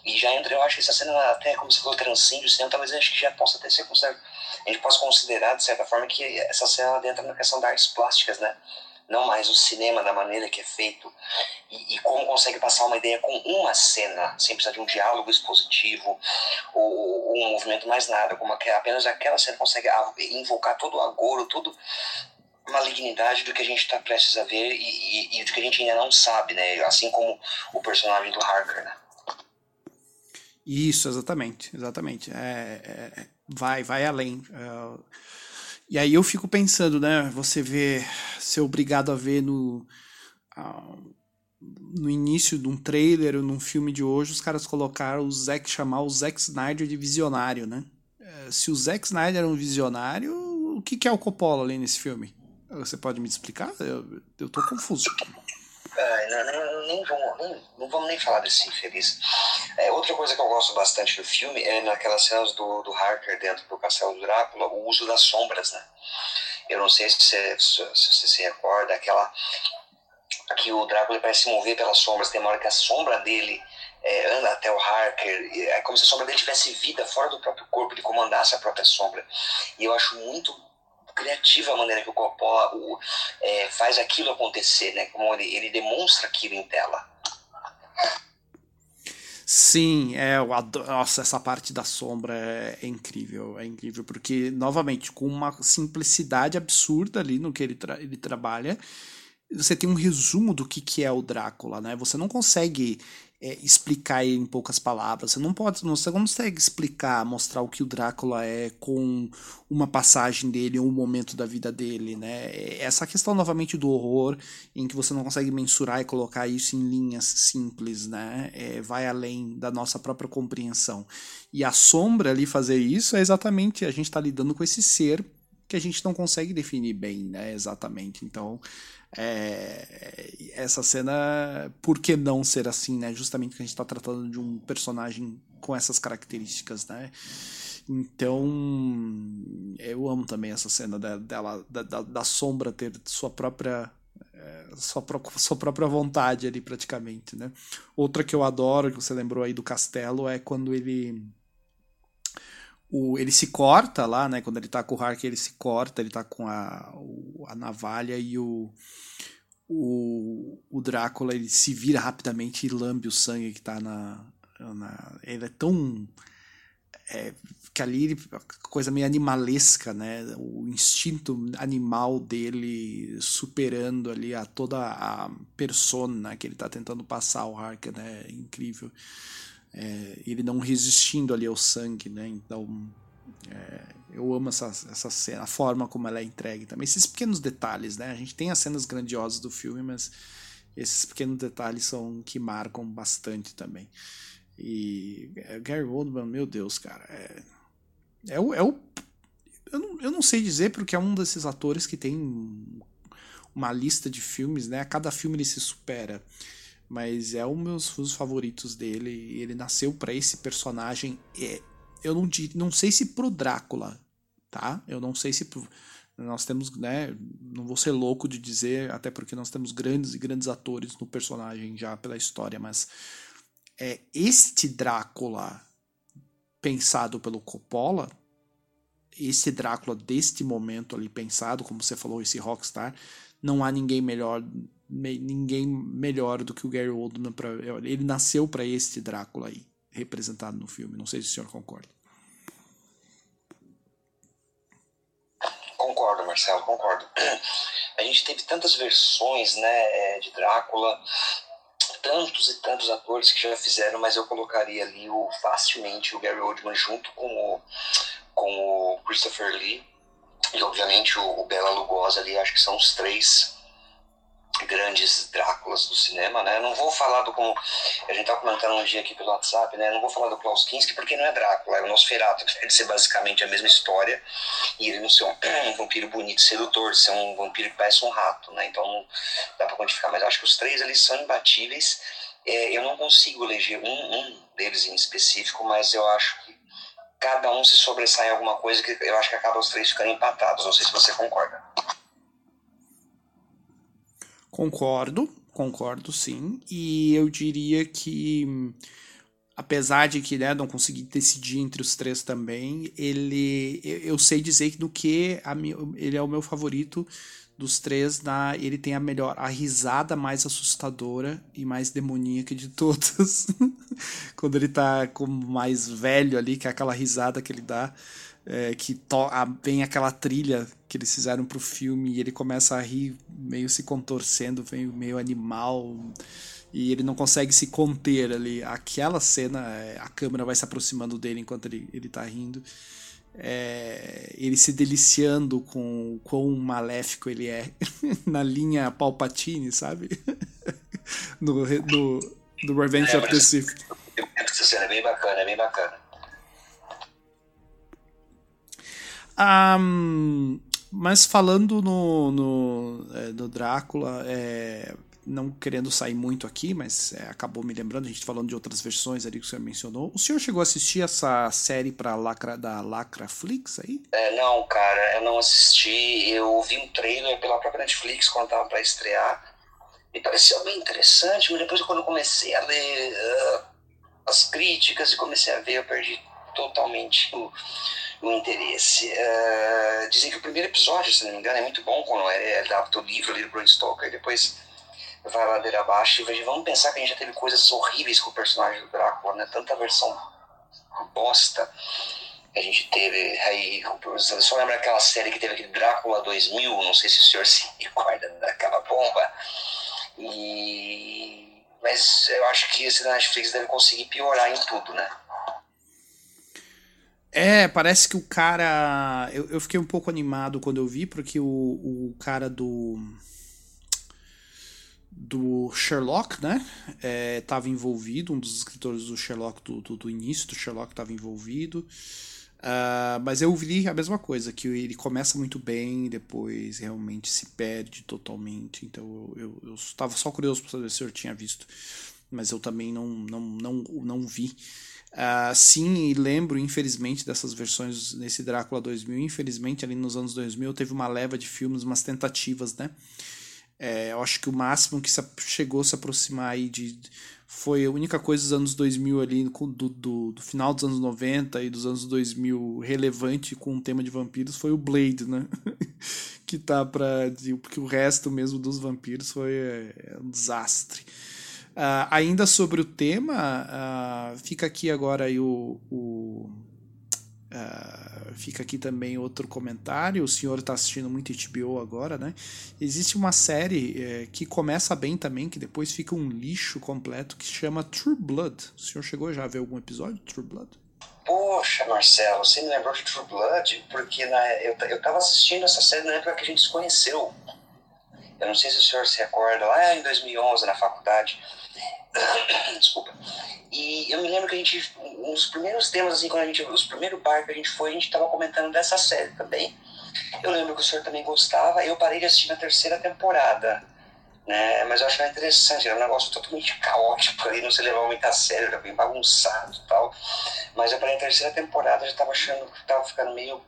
E já entra, eu acho que essa cena até, como se fosse transcende o cinema, talvez acho que já possa até ser. A gente possa considerar, de certa forma, que essa cena entra na questão das artes plásticas, né? Não mais o cinema da maneira que é feito e, e, como consegue passar uma ideia com uma cena, sem precisar de um diálogo expositivo ou, ou um movimento mais nada, como apenas aquela cena consegue invocar todo o agouro, todo malignidade do que a gente está prestes a ver e, e, e, do que a gente ainda não sabe, né? Assim como o personagem do Harker, né? Isso, exatamente, exatamente. É, é, é vai, vai além. É, e aí eu fico pensando, né? Você vê, ser obrigado a ver no, no início de um trailer ou num filme de hoje, os caras colocaram o Zack, chamar o Zack Snyder de visionário, né? É, se o Zack Snyder é um visionário, o que, que é o Coppola ali nesse filme? Você pode me explicar? Eu, eu tô confuso. Não, não, nem vamos, nem, não vamos nem falar desse infeliz. É, outra coisa que eu gosto bastante do filme é naquelas cenas do, do Harker dentro do castelo do Drácula, o uso das sombras, né? Eu não sei se você se, se, se recorda, aquela que o Drácula parece se mover pelas sombras, tem uma hora que a sombra dele é, anda até o Harker, é como se a sombra dele tivesse vida fora do próprio corpo, ele comandasse a própria sombra. E eu acho muito criativa a maneira que o Coppola o, é, faz aquilo acontecer, né? Como ele, ele demonstra aquilo em tela. Sim, é, eu adoro, nossa, essa parte da sombra é, é, incrível, é incrível, porque, novamente, com uma simplicidade absurda ali no que ele, tra ele trabalha, você tem um resumo do que, que é o Drácula, né? Você não consegue é, explicar em poucas palavras. Você não pode, você não consegue explicar, mostrar o que o Drácula é com uma passagem dele, um momento da vida dele, né? Essa questão novamente do horror, em que você não consegue mensurar e colocar isso em linhas simples, né? É, vai além da nossa própria compreensão. E a sombra ali fazer isso é exatamente a gente está lidando com esse ser que a gente não consegue definir bem, né? Exatamente. Então é, essa cena, por que não ser assim, né? Justamente porque a gente está tratando de um personagem com essas características, né? Então, eu amo também essa cena dela, da, da, da sombra ter sua própria é, sua, sua própria vontade ali praticamente, né? Outra que eu adoro, que você lembrou aí do castelo, é quando ele o, ele se corta lá, né? Quando ele tá com o Hark, ele se corta, ele tá com a, o, a navalha e o, o, o Drácula ele se vira rapidamente e lambe o sangue que tá na. na ele é tão. É, que ali coisa meio animalesca, né? O instinto animal dele superando ali a toda a persona que ele tá tentando passar ao Harker, né? Incrível é, ele não resistindo ali ao sangue, né? Então é, eu amo essa, essa cena, a forma como ela é entregue também. Esses pequenos detalhes, né? A gente tem as cenas grandiosas do filme, mas esses pequenos detalhes são que marcam bastante também. E é, Gary Oldman, meu Deus, cara, é, é o, é o eu não, eu não sei dizer porque é um desses atores que tem uma lista de filmes, né? A cada filme ele se supera mas é um dos meus favoritos dele. Ele nasceu para esse personagem. É, eu não, não sei se pro Drácula, tá? Eu não sei se pro, nós temos, né? Não vou ser louco de dizer, até porque nós temos grandes e grandes atores no personagem já pela história, mas é este Drácula pensado pelo Coppola, esse Drácula deste momento ali pensado, como você falou, esse rockstar, não há ninguém melhor me, ninguém melhor do que o Gary Oldman para ele nasceu para este Drácula aí representado no filme. Não sei se o senhor concorda. Concordo Marcelo concordo. A gente teve tantas versões né é, de Drácula tantos e tantos atores que já fizeram mas eu colocaria ali o facilmente o Gary Oldman junto com o com o Christopher Lee e obviamente o, o Bela Lugosi ali acho que são os três grandes Dráculas do cinema, né? não vou falar do como a gente tá comentando um dia aqui pelo WhatsApp, né? não vou falar do Klaus Kinski porque não é Drácula, é o Nosferatu, de ser basicamente a mesma história e ele não ser um, um vampiro bonito, sedutor, ser um vampiro que parece um rato, né? Então não dá para quantificar, mas acho que os três eles são imbatíveis. É, eu não consigo eleger um, um deles em específico, mas eu acho que cada um se sobressai em alguma coisa que eu acho que acaba os três ficando empatados. Não sei se você concorda. Concordo, concordo sim. E eu diria que, apesar de que né, não consegui decidir entre os três também, ele eu sei dizer que do que a, ele é o meu favorito dos três, na, ele tem a melhor, a risada mais assustadora e mais demoníaca de todas. (laughs) Quando ele tá como mais velho ali, que é aquela risada que ele dá é, que vem aquela trilha que eles fizeram pro filme e ele começa a rir meio se contorcendo, meio, meio animal e ele não consegue se conter ali. Aquela cena, é, a câmera vai se aproximando dele enquanto ele, ele tá rindo. É, ele se deliciando com o quão maléfico ele é (laughs) na linha Palpatine, sabe? (laughs) no, no, no Revenge é, of the Sith. Essa cena é bem bacana, é bem bacana. Um, mas falando no, no, é, no Drácula, é, não querendo sair muito aqui, mas é, acabou me lembrando, a gente falando de outras versões ali que o senhor mencionou. O senhor chegou a assistir essa série pra Lacra, da Lacraflix aí? É, não, cara, eu não assisti. Eu vi um trailer pela própria Netflix quando tava pra estrear. Me pareceu bem interessante, mas depois quando eu comecei a ler uh, as críticas e comecei a ver, eu perdi totalmente o o interesse. Uh, dizem que o primeiro episódio, se não me engano, é muito bom quando ele adapta o livro ali do Bram Stoker, e depois vai ladeira abaixo e vamos pensar que a gente já teve coisas horríveis com o personagem do Drácula, né? Tanta versão bosta que a gente teve aí. Só lembra aquela série que teve aquele Drácula 2000, não sei se o senhor se (laughs) recorda daquela bomba. E... Mas eu acho que esse Netflix deve conseguir piorar em tudo, né? É, parece que o cara. Eu, eu fiquei um pouco animado quando eu vi, porque o, o cara do. Do Sherlock, né? Estava é, envolvido, um dos escritores do Sherlock, do, do, do início do Sherlock, estava envolvido. Uh, mas eu vi a mesma coisa, que ele começa muito bem depois realmente se perde totalmente. Então eu estava só curioso para saber se eu tinha visto, mas eu também não, não, não, não vi. Uh, sim, e lembro, infelizmente, dessas versões nesse Drácula 2000. Infelizmente, ali nos anos 2000, teve uma leva de filmes, umas tentativas, né? É, eu acho que o máximo que chegou a se aproximar aí de. Foi a única coisa dos anos 2000 ali, do, do, do, final dos anos 90 e dos anos 2000 relevante com o tema de vampiros, foi o Blade, né? (laughs) que tá pra. Porque o resto mesmo dos vampiros foi é um desastre. Uh, ainda sobre o tema, uh, fica aqui agora o. o uh, fica aqui também outro comentário. O senhor está assistindo muito HBO agora, né? Existe uma série eh, que começa bem também, que depois fica um lixo completo, que chama True Blood. O senhor chegou já a ver algum episódio de True Blood? Poxa, Marcelo, você me lembrou de True Blood? Porque na, eu, eu tava assistindo essa série na época que a gente se conheceu. Eu não sei se o senhor se recorda, lá em 2011, na faculdade. (coughs) Desculpa. E eu me lembro que a gente, uns primeiros temas, assim, quando a gente, os primeiros bar que a gente foi, a gente estava comentando dessa série também. Eu lembro que o senhor também gostava, eu parei de assistir na terceira temporada. Né? Mas eu achava interessante, era um negócio totalmente caótico ali, não se levava muito a sério, era bem bagunçado e tal. Mas eu parei na terceira temporada, já estava achando que estava ficando meio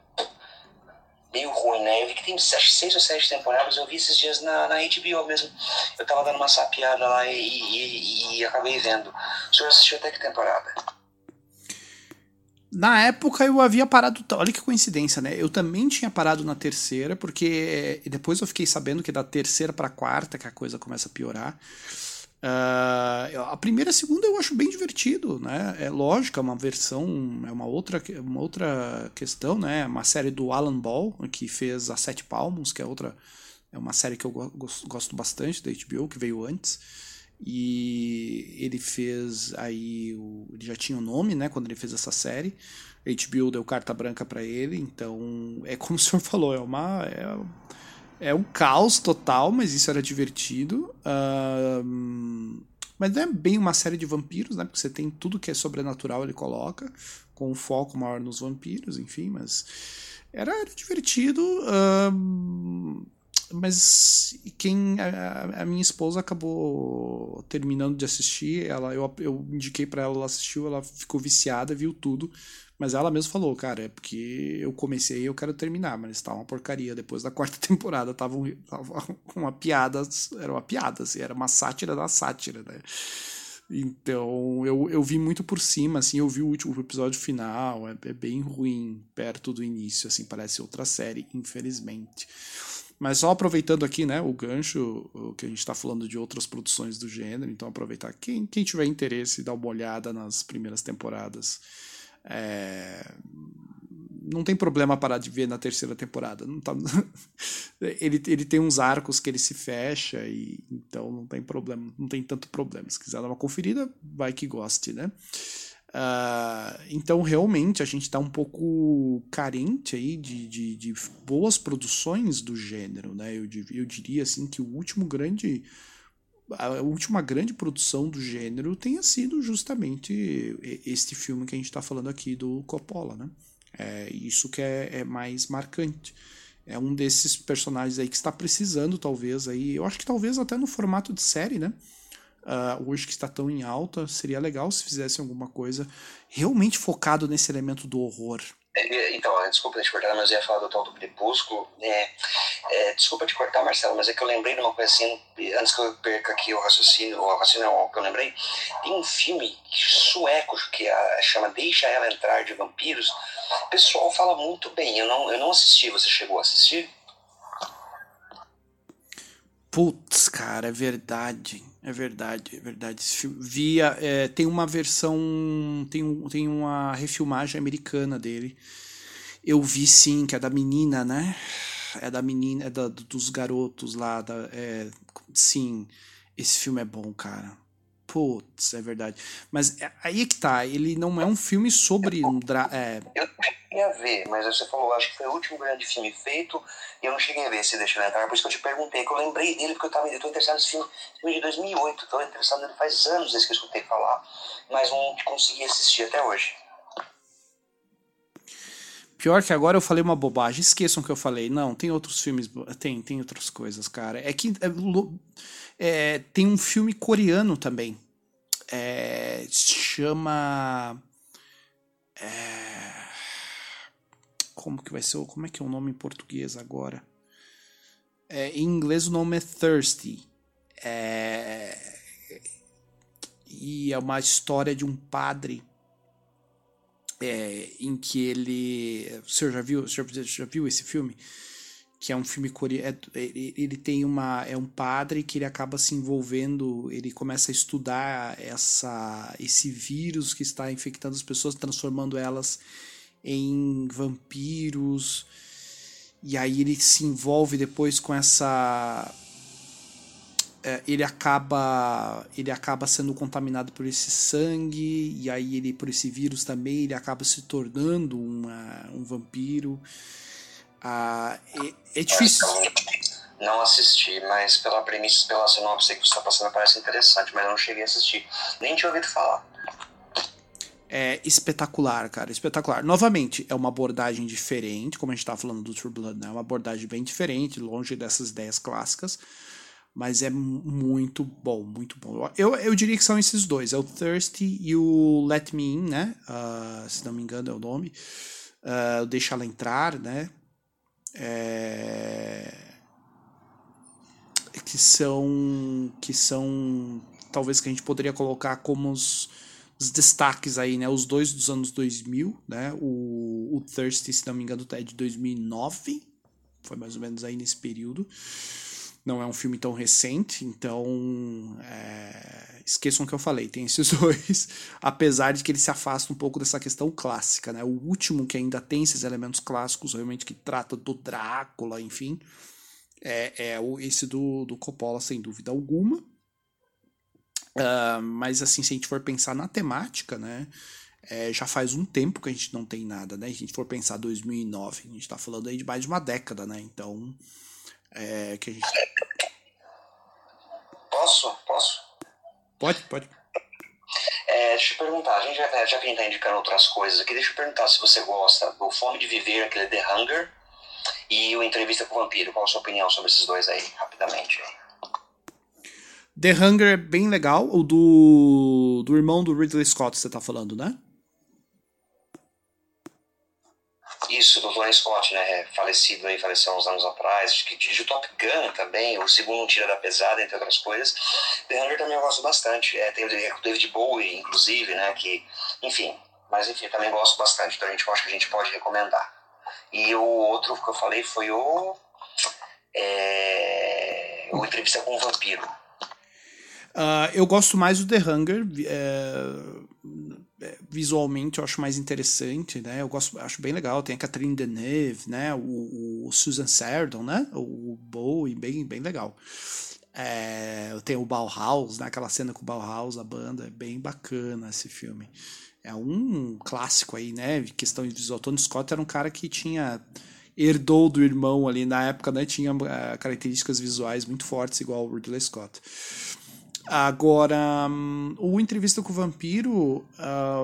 meio ruim, né? Eu vi que tem seis ou sete temporadas, eu vi esses dias na, na HBO mesmo. Eu tava dando uma sapiada lá e, e, e acabei vendo. O senhor assistiu até que temporada? Na época eu havia parado. Olha que coincidência, né? Eu também tinha parado na terceira, porque depois eu fiquei sabendo que da terceira pra quarta que a coisa começa a piorar. Uh, a primeira e a segunda eu acho bem divertido, né? É lógico, é uma versão, é uma outra, uma outra questão, né? Uma série do Alan Ball, que fez A Sete Palmos, que é outra. É uma série que eu gosto bastante da HBO, que veio antes. E ele fez aí. O, ele já tinha o um nome, né? Quando ele fez essa série. HBO deu carta branca para ele, então é como o senhor (laughs) falou, é uma. É, é um caos total, mas isso era divertido. Uh, mas não é bem uma série de vampiros, né? Porque você tem tudo que é sobrenatural, ele coloca, com um foco maior nos vampiros, enfim, mas era, era divertido. Uh, mas quem a, a, minha esposa acabou terminando de assistir, ela eu, eu indiquei para ela, ela assistiu, ela ficou viciada, viu tudo, mas ela mesma falou, cara, é porque eu comecei e eu quero terminar, mas tá uma porcaria. Depois da quarta (laughs) temporada tava, um, tava uma piada, era uma piada, assim, era uma sátira da sátira, né? Então eu, eu vi muito por cima, assim, eu vi o último episódio final, é, é bem ruim perto do início, assim, parece outra série, infelizmente. Mas só aproveitando aqui, né, o gancho, que a gente está falando de outras produções do gênero, então aproveitar quem, quem tiver interesse, dar uma olhada nas primeiras temporadas é, não tem problema parar de ver na terceira temporada. Não tá, (laughs) ele, ele tem uns arcos que ele se fecha, e então não tem problema, não tem tanto problema. Se quiser dar uma conferida, vai que goste, né? Uh, então, realmente, a gente está um pouco carente aí de, de, de, boas produções do gênero, né? Eu, eu diria assim que o último grande a última grande produção do gênero tenha sido justamente este filme que a gente está falando aqui do Coppola, né? É isso que é, é, mais marcante. É um desses personagens aí que está precisando, talvez, aí. Eu acho que talvez até no formato de série, né? Uh, hoje que está tão em alta, seria legal se fizessem alguma coisa realmente focado nesse elemento do horror. É, então, desculpa te cortar, mas eu ia falar do tal do Crepúsculo. É, É, desculpa te cortar, Marcelo, mas é que eu lembrei de uma coisa assim, antes que eu perca aqui o raciocínio, o raciocínio não, que eu lembrei. Tem um filme sueco que a, chama Deixa Ela Entrar de Vampiros. O pessoal fala muito bem. Eu não, eu não assisti, você chegou a assistir? Putz, cara, é verdade. É verdade, é verdade. Via, é, tem uma versão, tem, tem uma refilmagem americana dele. Eu vi sim, que é da menina, né? É da menina, é da, dos garotos lá. Da, é, sim, esse filme é bom, cara. Putz, é verdade. Mas é, aí é que tá, ele não é um filme sobre um dra é... Eu cheguei a ver, mas você falou, acho que foi o último grande filme feito, e eu não cheguei a ver se deixa eu entrar, por isso que eu te perguntei, que eu lembrei dele, porque eu, tava, eu tô interessado nesse filme, filme de 2008, tô interessado nele faz anos desde que eu escutei falar, mas não consegui assistir até hoje. Pior que agora eu falei uma bobagem. Esqueçam que eu falei. Não, tem outros filmes. Tem, tem outras coisas, cara. É que. É, é, tem um filme coreano também. É, chama. É, como que vai ser? Como é que é o nome em português agora? É, em inglês o nome é Thirsty. É, e é uma história de um padre é, em que ele. O senhor já viu, o senhor já viu esse filme? Que é um filme coreano. É, ele tem uma. É um padre que ele acaba se envolvendo, ele começa a estudar essa, esse vírus que está infectando as pessoas, transformando elas em vampiros. E aí ele se envolve depois com essa. É, ele acaba ele acaba sendo contaminado por esse sangue e aí ele por esse vírus também ele acaba se tornando uma, um vampiro ah, é, é difícil. Não assisti, mas pela premissa, pela sinopse que você está passando, parece interessante, mas eu não cheguei a assistir. Nem tinha ouvido falar. É espetacular, cara, espetacular. Novamente, é uma abordagem diferente, como a gente estava falando do True Blood, né? É uma abordagem bem diferente, longe dessas ideias clássicas, mas é muito bom, muito bom. Eu, eu diria que são esses dois, é o Thirsty e o Let Me In, né? Uh, se não me engano é o nome. Uh, Deixa ela entrar, né? É, que são que são talvez que a gente poderia colocar como os, os destaques aí, né? Os dois dos anos 2000, né? O, o Thirsty, se não me engano, é de 2009, foi mais ou menos aí nesse período. Não é um filme tão recente, então é, esqueçam o que eu falei, tem esses (laughs) dois, apesar de que ele se afasta um pouco dessa questão clássica, né? O último que ainda tem esses elementos clássicos, realmente que trata do Drácula, enfim, é, é esse do, do Coppola, sem dúvida alguma. Uh, mas assim, se a gente for pensar na temática, né? É, já faz um tempo que a gente não tem nada, né? Se a gente for pensar 2009, a gente está falando aí de mais de uma década, né? Então, é, que a gente... Posso? Posso? Pode, pode. É, deixa eu perguntar, a gente já, já que a gente está indicando outras coisas aqui, deixa eu perguntar se você gosta do Fome de Viver, aquele The Hunger, e o Entrevista com o Vampiro. Qual a sua opinião sobre esses dois aí, rapidamente? The Hunger é bem legal, o do, do irmão do Ridley Scott, você tá falando, né? Isso, do Tony Scott, né? Falecido aí, faleceu uns anos atrás, que dirige o Top Gun também, o segundo Tira da Pesada, entre outras coisas. The Hunger também eu gosto bastante. É, tem o David Bowie, inclusive, né? Que, enfim, mas enfim, também gosto bastante. Então a gente acho que a gente pode recomendar. E o outro que eu falei foi o. É, o Entrevista com o Vampiro. Uh, eu gosto mais do The Hunger. É é, visualmente eu acho mais interessante, né? Eu gosto, acho bem legal. Tem a Catherine Deneuve, né? O, o Susan Sarandon, né? O Bowie, bem, bem legal. É, tem o Bauhaus, né? Aquela cena com o Bauhaus, a banda, é bem bacana esse filme. É um clássico aí, né? Questão de visual. Tony Scott era um cara que tinha herdou do irmão ali na época, né? Tinha uh, características visuais muito fortes, igual o Ridley Scott. Agora, um, o Entrevista com o Vampiro,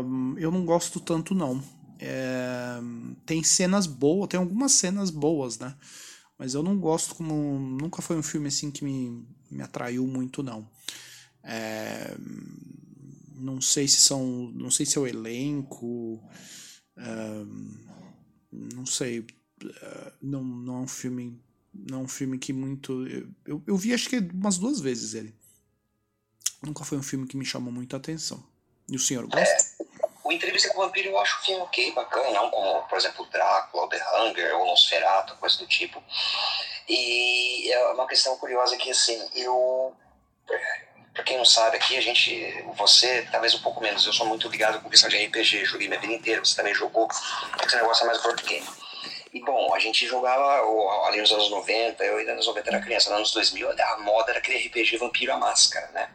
um, eu não gosto tanto, não. É, tem cenas boas, tem algumas cenas boas, né? Mas eu não gosto como. Nunca foi um filme assim que me, me atraiu muito, não. É, não sei se são. Não sei se é o elenco. não sei. não, não é um filme Não é um filme que muito. Eu, eu, vi acho que umas duas vezes ele. Nunca foi um filme que me chamou muita atenção. E o senhor gosta? É, o Entrevista com o Vampiro eu acho um filme ok, bacana, não como, por exemplo, Drácula, The Hunger, ou Nosferatu, coisa do tipo. E é uma questão curiosa que, assim, eu para quem não sabe aqui, a gente, você, talvez um pouco menos, eu sou muito ligado com questão de RPG, joguei minha vida inteira, você também jogou, esse negócio é mais board game. E bom, a gente jogava ali nos anos 90, eu ainda nos anos 90 era criança, nos anos 2000 a moda era aquele RPG Vampiro a Máscara, né?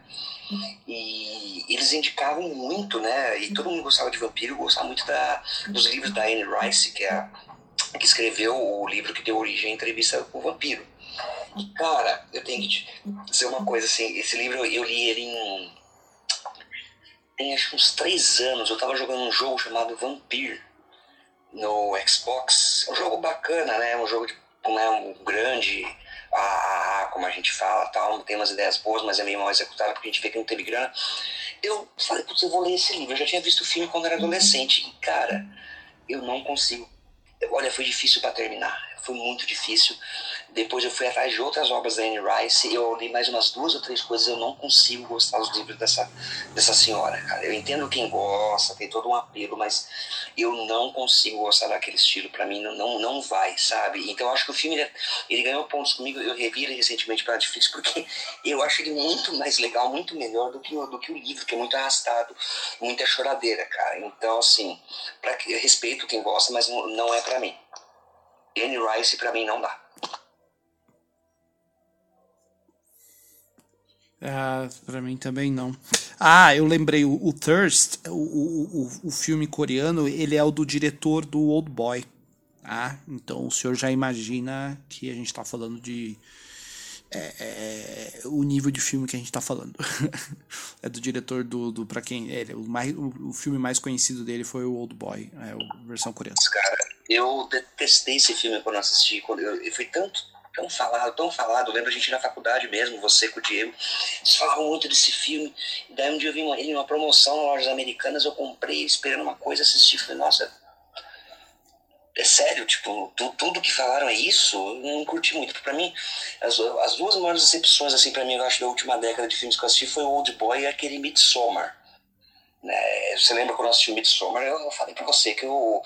E eles indicavam muito, né? E todo mundo gostava de vampiro, gostava muito da, dos livros da Anne Rice, que, é, que escreveu o livro que deu origem à entrevista com o vampiro. E, cara, eu tenho que dizer uma coisa assim: esse livro eu li ele em. Tem acho uns três anos. Eu tava jogando um jogo chamado Vampire no Xbox. É um jogo bacana, né? Um jogo de, é um grande, ah, como a gente fala, tal. Tem umas ideias boas, mas é meio mal executado porque a gente vê que não teve grana. Eu falei, putz, eu vou ler esse livro. Eu já tinha visto o filme quando era adolescente. E, cara, eu não consigo. Olha, foi difícil para terminar. Foi muito difícil. Depois eu fui atrás de outras obras da Anne Rice, eu li mais umas duas ou três coisas, eu não consigo gostar dos livros dessa, dessa senhora, cara. Eu entendo quem gosta, tem todo um apelo, mas eu não consigo gostar daquele estilo, para mim não, não, não vai, sabe? Então eu acho que o filme, ele, ele ganhou pontos comigo, eu revi ele recentemente pra Netflix, (laughs) porque eu acho ele muito mais legal, muito melhor do que, do que o livro, que é muito arrastado, muita choradeira, cara. Então, assim, pra, respeito quem gosta, mas não, não é para mim. Anne Rice, para mim, não dá. Ah, pra mim também não. Ah, eu lembrei, o, o Thirst, o, o, o, filme coreano, ele é o do diretor do Old Boy. Ah, então o senhor já imagina que a gente tá falando de. É, é, o nível de filme que a gente tá falando. (laughs) é do diretor do. do pra quem. Ele, o, mais, o filme mais conhecido dele foi o Old Boy, é a versão coreana. Cara, eu detestei esse filme quando assisti. Quando eu, eu fui tanto tão falado, tão falado. Eu lembro a gente na faculdade mesmo, você com o Diego, eles falavam muito desse filme. E daí um dia eu vi uma, ele numa promoção nas lojas americanas, eu comprei esperando uma coisa, assisti falei, nossa, é sério, tipo, tu, tudo que falaram é isso? Eu não curti muito. Pra mim, as, as duas maiores decepções, assim, pra mim, eu acho, da última década de filmes que eu assisti foi o Old Boy e aquele Midsommar. Né? Você lembra quando eu assisti o Midsommar? Eu, eu falei pra você que eu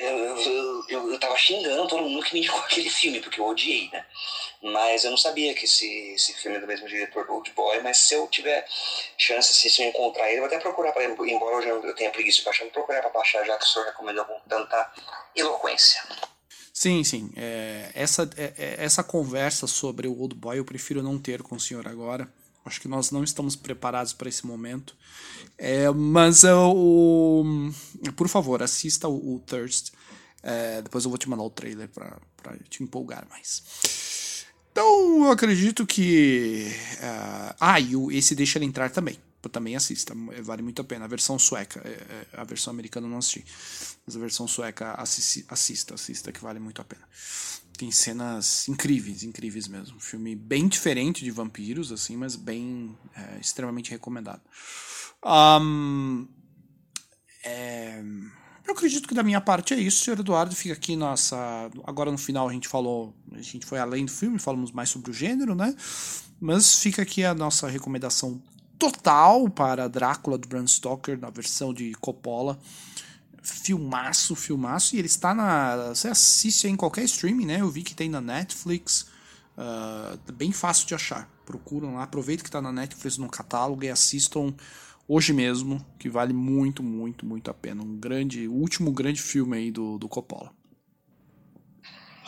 eu, eu, xingando todo mundo que me indicou (laughs) aquele filme, porque eu odiei, né? Mas eu não sabia que esse, esse filme é do mesmo diretor do Old Boy, mas se eu tiver chance, assim, se eu encontrar ele, eu vou até procurar, pra, embora eu, já, eu tenha preguiça de baixar, vou procurar pra baixar, já que o senhor recomendou com tanta eloquência. Sim, sim. É, essa, é, é, essa conversa sobre o Old Boy eu prefiro não ter com o senhor agora. Acho que nós não estamos preparados para esse momento. É, mas o, por favor, assista o, o Thirst. É, depois eu vou te mandar o trailer para te empolgar mais. Então, eu acredito que. Uh, ah, e o, esse Deixa Ele Entrar também. Também assista, vale muito a pena. A versão sueca, é, é, a versão americana eu não assisti. Mas a versão sueca assista, assista que vale muito a pena tem cenas incríveis, incríveis mesmo. Um filme bem diferente de vampiros, assim, mas bem é, extremamente recomendado. Um, é, eu acredito que da minha parte é isso, senhor Eduardo. Fica aqui nossa. Agora no final a gente falou. A gente foi além do filme, falamos mais sobre o gênero, né? Mas fica aqui a nossa recomendação total para Drácula do Bram Stoker, na versão de Coppola filmaço, filmaço. E ele está na. Você assiste em qualquer streaming, né? Eu vi que tem na Netflix. Uh, bem fácil de achar. Procuram lá, aproveita que está na Netflix no catálogo e assistam hoje mesmo, que vale muito, muito, muito a pena. Um grande, último grande filme aí do, do Coppola.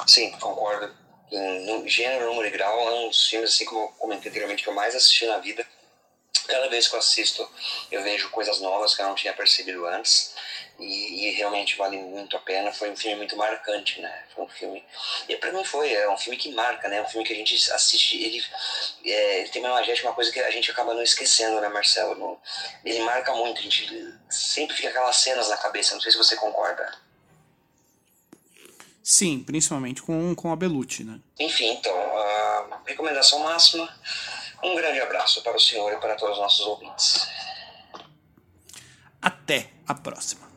Sim, concordo. no gênero, número e grau, é um dos filmes, assim como eu comentei anteriormente, que eu mais assisti na vida. Cada vez que eu assisto, eu vejo coisas novas que eu não tinha percebido antes. E, e, realmente vale muito a pena. Foi um filme muito marcante, né? Foi um filme. E para mim foi, é um filme que marca, né? Um filme que a gente assiste. Ele, é, ele tem uma imagética, uma coisa que a gente acaba não esquecendo, né, Marcelo? No, ele marca muito, a gente sempre fica aquelas cenas na cabeça. Não sei se você concorda. Sim, principalmente com, com a Belucci, né? Enfim, então, a recomendação máxima. Um grande abraço para o senhor e para todos os nossos ouvintes. Até a próxima.